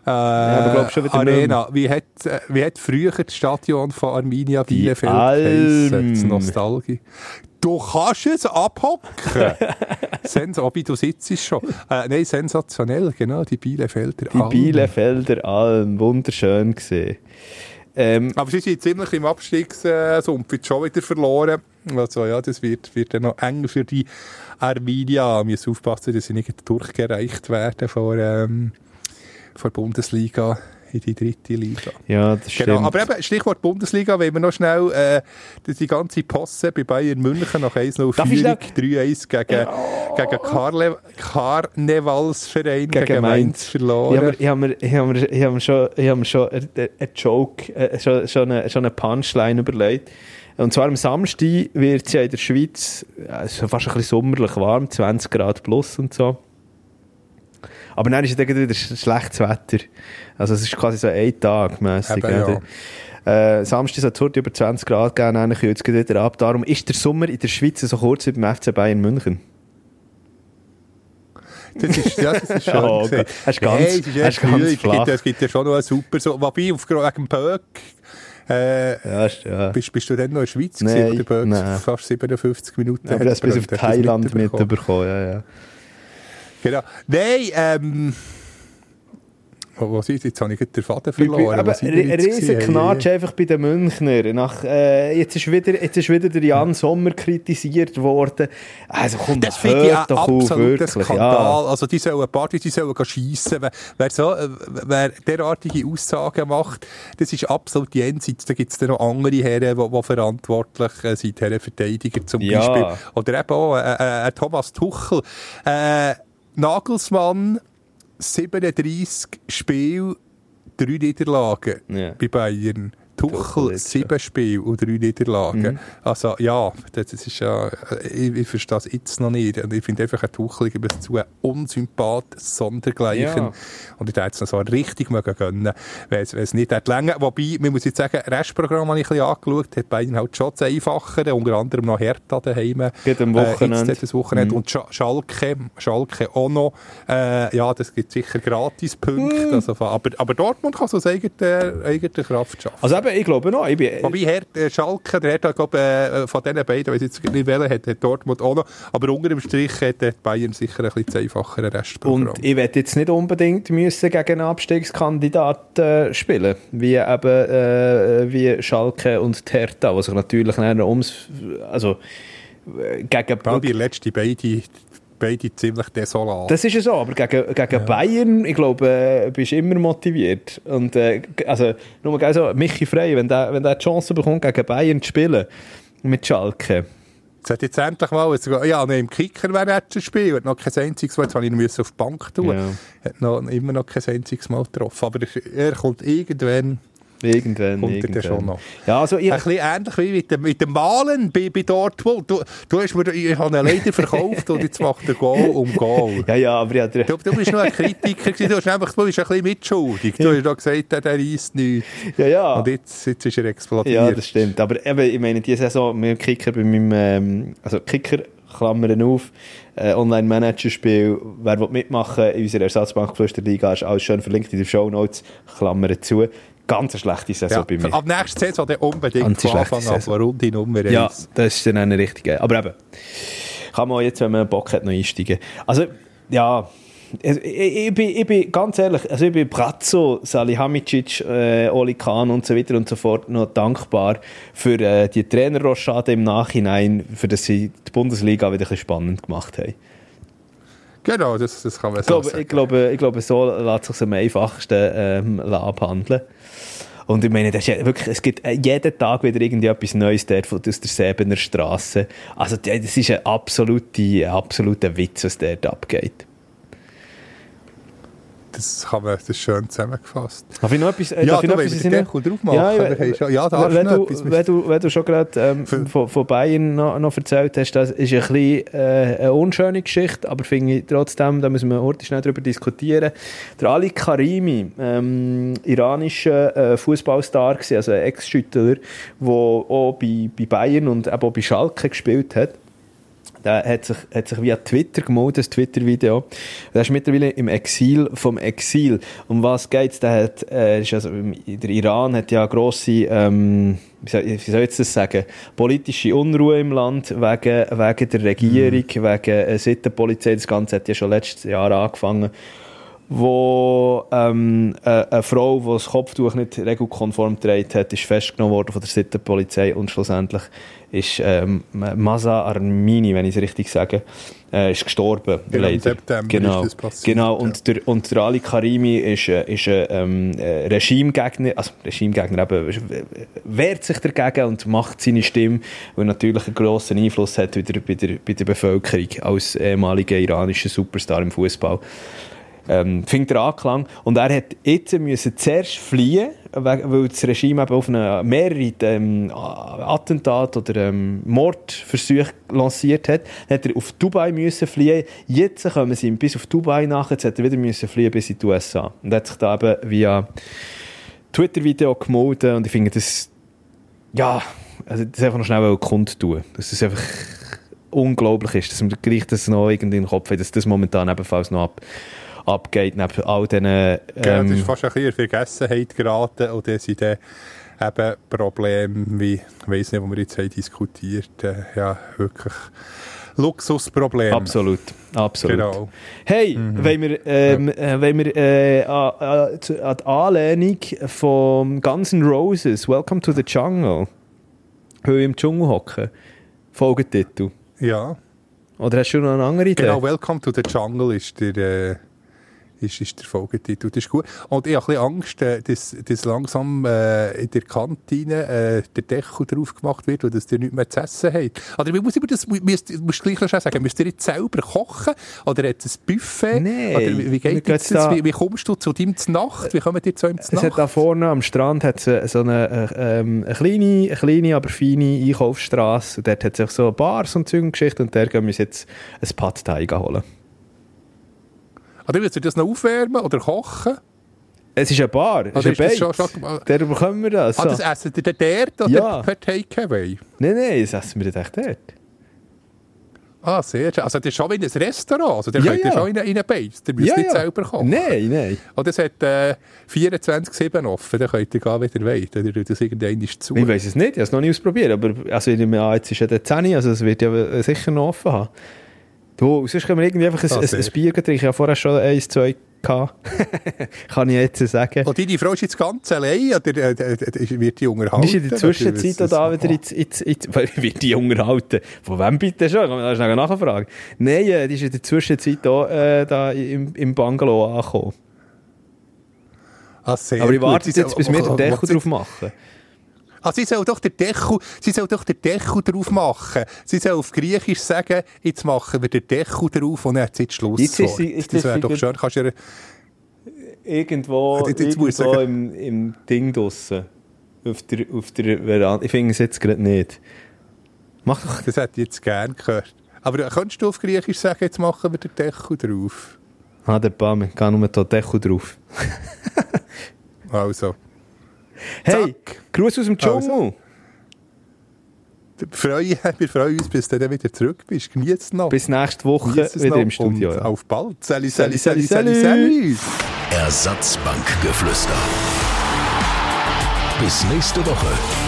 A: Äh,
B: wieder
A: Arena. Wie hat, äh, wie hat früher das Stadion von Arminia
B: Die
A: Bielefeld geheissen? Das Nostalgie. Du kannst es abhocken. Sens Obi, du sitzt schon. Äh, nein, sensationell, genau, die Bielefelder
B: Die
A: Alm.
B: Bielefelder Alm. Wunderschön gesehen. Ähm,
A: Aber sie sind ziemlich im Abstiegssumpf jetzt schon wieder verloren. Also ja, das wird, wird dann noch eng für die Arminia. Wir müssen aufpassen, dass sie nicht durchgereicht werden vor, ähm, vor Bundesliga in die dritte Liga.
B: ja, das stimmt.
A: Genau, aber eben, Stichwort Bundesliga, wenn wir noch schnell äh, die- ganze Posse bei Bayern München nach 1-0
B: Darf ich
A: Führung,
B: schnell-
A: 3-1 gegen, gegen Karle Karnevalsverein, gegen,
B: Gegen
A: Mainz verloren.
B: Ich habe mir, ich ich schon, ich hab mir schon einen Joke, äh, schon, schon, eine, schon eine Punchline überlegt. Und zwar am Samstag wird es ja in der Schweiz ja, ist fast ein bisschen sommerlich warm, 20 Grad plus und so. Aber dann ist es wieder sch- schlechtes Wetter. Also es ist quasi so ein Tag mässig.
A: Ja.
B: Äh, Samstag soll es heute über 20 Grad geben, dann kühlt es wieder ab. Darum ist der Sommer in der Schweiz so kurz wie beim FC Bayern München.
A: Das ist, ja, das ist schön
B: Oh. Gott, hast ganz-
A: Hey, es ist
B: hast ganz.
A: Es gibt, es gibt ja schon noch einen super, so, wobei, auf, wegen dem Böck, äh,
B: Ja, ja.
A: bist, bist du dann noch in der Schweiz
B: Nein,
A: gewesen, der Böck fast 57 Minuten
B: Aber das bis auf
A: hat? Hast du
B: Thailand
A: mitbekommen?
B: mitbekommen, ja, ja.
A: Genau. Nein, ähm, sind sie? Jetzt habe ich den Faden verloren.
B: Aber riesen? Knatsch einfach bei den Münchner. Nach, äh, jetzt, ist wieder, jetzt ist wieder der Jan Sommer kritisiert worden. Also komm,
A: Das finde ich
B: doch auf,
A: absoluter
B: wirklich.
A: Skandal. Also die sollen Partys, die sollen schiessen. Wer, wer, so, äh, wer derartige Aussagen macht, das ist absolut jenseits. Da gibt es noch andere Herren, die, die verantwortlich äh, sind, Herrenverteidiger zum
B: Ja.
A: Beispiel. Oder eben auch äh, äh, Thomas Tuchel. Äh, Nagelsmann, 37 Spiele, drei Niederlagen
B: Ja.
A: bei Bayern.
B: Tuchel
A: sieben Spiele und drei Niederlagen.
B: Mhm.
A: Also ja, das ist ja, ich, ich verstehe das jetzt noch nicht. Und ich finde einfach, ein Tuchel es zu ein Unsympath, sondergleichen.
B: Ja.
A: Und ich hätte es noch so richtig mögen gönnen, wenn es, es nicht hätte länger. Wobei, man muss jetzt sagen, Restprogramm habe ich ein bisschen angeschaut, hat Bayern halt schon das Einfachere, unter anderem noch Hertha daheim.
B: Geht am
A: Äh,
B: Wochenende.
A: jetzt das Wochenende.
B: Mhm.
A: Und Sch Schalke, Schalke auch noch. Äh, ja, das gibt sicher Gratispunkte.
B: Mhm.
A: Also, aber, aber Dortmund kann so aus eigener, eigener Kraft schaffen.
B: Also eben, ich glaube noch. Ich bin,
A: Wobei Herd, äh, Schalke, der Hertha, glaub, äh, von diesen beiden, weiß jetzt nicht wählen, hat, hat Dortmund auch noch. Aber unter dem Strich hat, hat Bayern sicher ein bisschen das einfachere Restprogramm.
B: und ich werde jetzt nicht unbedingt müssen gegen einen Abstiegskandidat äh, spielen, wie eben äh, wie Schalke und die Hertha, was sich natürlich ums, also äh, gegen
A: Weil die letzten beide, beide ziemlich desolat.
B: Das ist ja so, aber gegen, gegen Bayern, ich glaube, äh, bist du immer motiviert. Und, äh, also, nur mal so, Michi Frey, wenn der, wenn der die Chance bekommt, gegen Bayern zu spielen, mit Schalke.
A: Jetzt hat jetzt endlich mal, jetzt, ja, noch im Kicker wäre er zu spielen, hat noch kein einziges Mal, jetzt habe ich ihn auf die Bank tun,
B: Ja.
A: hat noch, immer noch kein einziges Mal getroffen. Aber er, er kommt irgendwann,
B: Irgendwann,
A: Kommt er
B: irgendwann.
A: schon noch.
B: Ja, also, ich,
A: ein bisschen ähnlich wie mit dem, mit dem Malen bei, bei Dortmund. Du, du hast mir, ich habe ihn leider verkauft und jetzt macht er Goal um Goal.
B: ja, ja, aber ja,
A: Du, du bist noch ein Kritiker gewesen, du hast einfach, du bist ein bisschen mitschuldig. Du hast gesagt, der, reisst nichts.
B: ja, ja.
A: Und jetzt, jetzt ist er explodiert.
B: Ja, das stimmt. Aber eben, ich meine, diese Saison mit Kicker bei meinem, ähm, also Kicker, Klammern auf, äh, Online-Manager-Spiel, wer will mitmachen in unserer Ersatzbankflüsterliga, ist alles schön verlinkt in den Shownotes, Klammern zu. Ganz eine schlechte Saison
A: Ja,
B: bei mir.
A: ab nächster Saison dann unbedingt
B: Ganz
A: von Anfang an, die Nummer 1.
B: Ja, das ist dann eine richtige. Aber eben, kann man jetzt, wenn man Bock hat, noch einsteigen. Also, ja, ich, ich, ich, bin, ich bin ganz ehrlich, also ich bin Brazzo, Salihamidzic, äh, Oli Kahn und so weiter und so fort noch dankbar für äh, die Trainerrochade im Nachhinein, für dass sie die Bundesliga wieder ein bisschen spannend gemacht haben.
A: Genau, das, das kann man
B: Ich
A: so
B: glaube,
A: sagen.
B: ich glaube, ich glaube so lässt sich am einfachsten ähm, abhandeln. Und ich meine, das ist ja wirklich, es gibt äh, jeden Tag wieder irgendwie etwas Neues dort von- aus der Säbener Straße. Also das ist ein absoluter, absoluter Witz, was dort abgeht.
A: Das, kann man, das ist schön zusammengefasst.
B: Darf ich noch etwas, äh,
A: Ja,
B: darf ich noch etwas
A: den Deckel drauf machen,
B: Ja,
A: wir
B: ja,
A: ja, darfst
B: wenn,
A: du etwas-
B: wenn, du, wenn du schon gerade ähm, von, von Bayern noch, noch erzählt hast, das ist ein bisschen äh, eine unschöne Geschichte, aber finde ich trotzdem, da müssen wir heute schnell darüber diskutieren. Der Ali Karimi, ähm, iranischer äh, Fußballstar, also ein Ex-Schüttler, der auch bei, bei Bayern und auch bei Schalke gespielt hat. Der hat sich, hat sich via Twitter gemeldet, das Twitter-Video. Der ist mittlerweile im Exil vom Exil. Um was geht's? Der hat, äh, ist also, der Iran hat ja grosse, ähm, wie soll, wie soll ich jetzt das sagen, politische Unruhe im Land wegen, wegen der Regierung, wegen äh, Sittenpolizei. Das Ganze hat ja schon letztes Jahr angefangen wo ähm, äh, eine Frau, die das Kopftuch nicht regelkonform getragen hat, ist festgenommen worden von der Sittenpolizei und schlussendlich ist ähm, Masa Armini, wenn ich es richtig sage, äh, ist gestorben.
A: Genau, im
B: leider.
A: September
B: genau,
A: ist das passiert,
B: Genau,
A: ja.
B: und, der, und der Ali Karimi ist, äh, ist ein ähm, äh, Regimegegner, also Regimegegner eben, äh, wehrt sich dagegen und macht seine Stimme, weil natürlich einen grossen Einfluss hat wieder bei der, bei der Bevölkerung als ehemaliger iranischer Superstar im Fußball. Ähm, findet er Anklang. Und er hat jetzt müssen zuerst fliehen, we- weil das Regime eben auf eine, mehrere ähm, Attentate oder ähm, Mordversuche lanciert hat. Dann hat er auf Dubai müssen fliehen. Jetzt kommen sie bis auf Dubai nach. Jetzt hat er wieder müssen fliehen bis in die USA. Und hat sich da eben via Twitter-Video gemeldet. Und ich finde das, ja, also das einfach noch schnell kundtun. Dass es einfach unglaublich ist, dass man gleich das noch irgendwie in den Kopf hat, dass das momentan ebenfalls noch ab, abgeht, neben all diesen...
A: Ja, das ist
B: Ähm,
A: fast ein bisschen in Vergessenheit geraten und dann sind dann eben Probleme wie, ich weiss nicht, wo wir jetzt haben diskutiert äh, ja, wirklich Luxusprobleme.
B: absolut, absolut.
A: Genau.
B: Hey, wenn wir, ähm, äh, wenn wir äh, an, die Anlehnung von Guns N' Roses, Welcome to the Jungle, weil wir im Dschungel hocken, Folgetitel.
A: Ja,
B: Oder hast du noch eine andere Idee?
A: genau. Welcome to the Jungle ist der, äh, ist, ist der Folgetitel. Das ist gut. Und ich habe ein bisschen Angst, äh, dass, dass langsam äh, in der Kantine äh, der Deckel drauf gemacht wird und dass ihr nichts mehr zu essen habt. Oder muss ich das, müsst, musst du gleich noch sagen, müsst ihr jetzt selber kochen? Oder hat es ein Buffet?
B: Nein,
A: Oder wie, wie geht
B: da-?
A: Wie, wie kommst du zu deinem Znacht? Wie kommen die zu einem
B: Es hat da vorne am Strand hat so eine, äh, ähm, eine, kleine, eine kleine, aber feine Einkaufsstraße. Und dort hat es so Bars und Zeug und Geschichten. Und da gehen wir uns jetzt ein Pad Thai holen.
A: Oder müsst ihr das noch aufwärmen oder kochen?
B: Es ist eine Bar, es
A: Also
B: ist ein
A: ist das
B: Bait. Der bekommen wir das.
A: Ah,
B: So.
A: das essen dann dort oder
B: Ja.
A: per Takeaway?
B: Nein, nein, das essen wir echt dort.
A: Ah, sehr schön. Also das ist schon wie ein Restaurant. Also da
B: Ja,
A: könnt ihr
B: ja.
A: schon in, in einen Base. Ihr müsst nicht selber kochen.
B: Nein, nein.
A: Und es hat äh, 24-7 offen. Dann könnt ihr gehen, wie ihr wollt. Oder das irgendwann ist zu.
B: Ich weiß es nicht, ich habe es noch nie ausprobiert. Aber also, ich nehme an, jetzt ist ja der 10, also es wird ja sicher noch offen haben. Du, sonst können wir irgendwie einfach ein,
A: Ah,
B: ein, ein Bier trinken. Ich habe vorher schon eins, zwei gehabt. Kann ich jetzt sagen.
A: Und deine Frau ist jetzt ganz allein? Oder äh, äh, äh, wird die unterhalten?
B: Ist in der Zwischenzeit
A: Oder
B: da wieder ins, ins, ins, wird die unterhalten? Von wem bitte schon? Kann man da schnell nachfragen? Nein, äh, die ist in der Zwischenzeit auch, äh, da im, im Bungalow angekommen.
A: Ah,
B: Aber ich warte jetzt, bis
A: soll-
B: wir den
A: oh,
B: Deckel drauf machen.
A: Ah, sie soll doch den Deckel, sie soll doch den Deckel drauf machen. Sie soll auf Griechisch sagen, jetzt machen wir den Deckel drauf und dann hat sie jetzt Schluss.
B: Jetzt ist sie- jetzt
A: das wäre doch schön. Kannst du ihr,
B: Irgendwo,
A: Jetzt- jetzt muss ich
B: irgendwo im, im Ding draussen. Auf der, auf der Veranda. Ich finde es jetzt gerade nicht. Mach doch.
A: das hätte ich jetzt gern gehört. Aber könntest du auf Griechisch sagen, jetzt machen wir den Deckel drauf?
B: Ah, der Bam, ich gehe nur den Deckel drauf.
A: Also,
B: Hey,
A: Zack.
B: Gruß aus dem Dschungel.
A: wir freuen, wir freuen uns, bis du dann wieder zurück bist. Genieß es noch.
B: Bis nächste Woche wieder
A: noch
B: im Studio.
A: Und auf bald.
B: Sali,
A: sali, sali,
B: sali.
A: sali.
C: Ersatzbankgeflüster. Bis nächste Woche.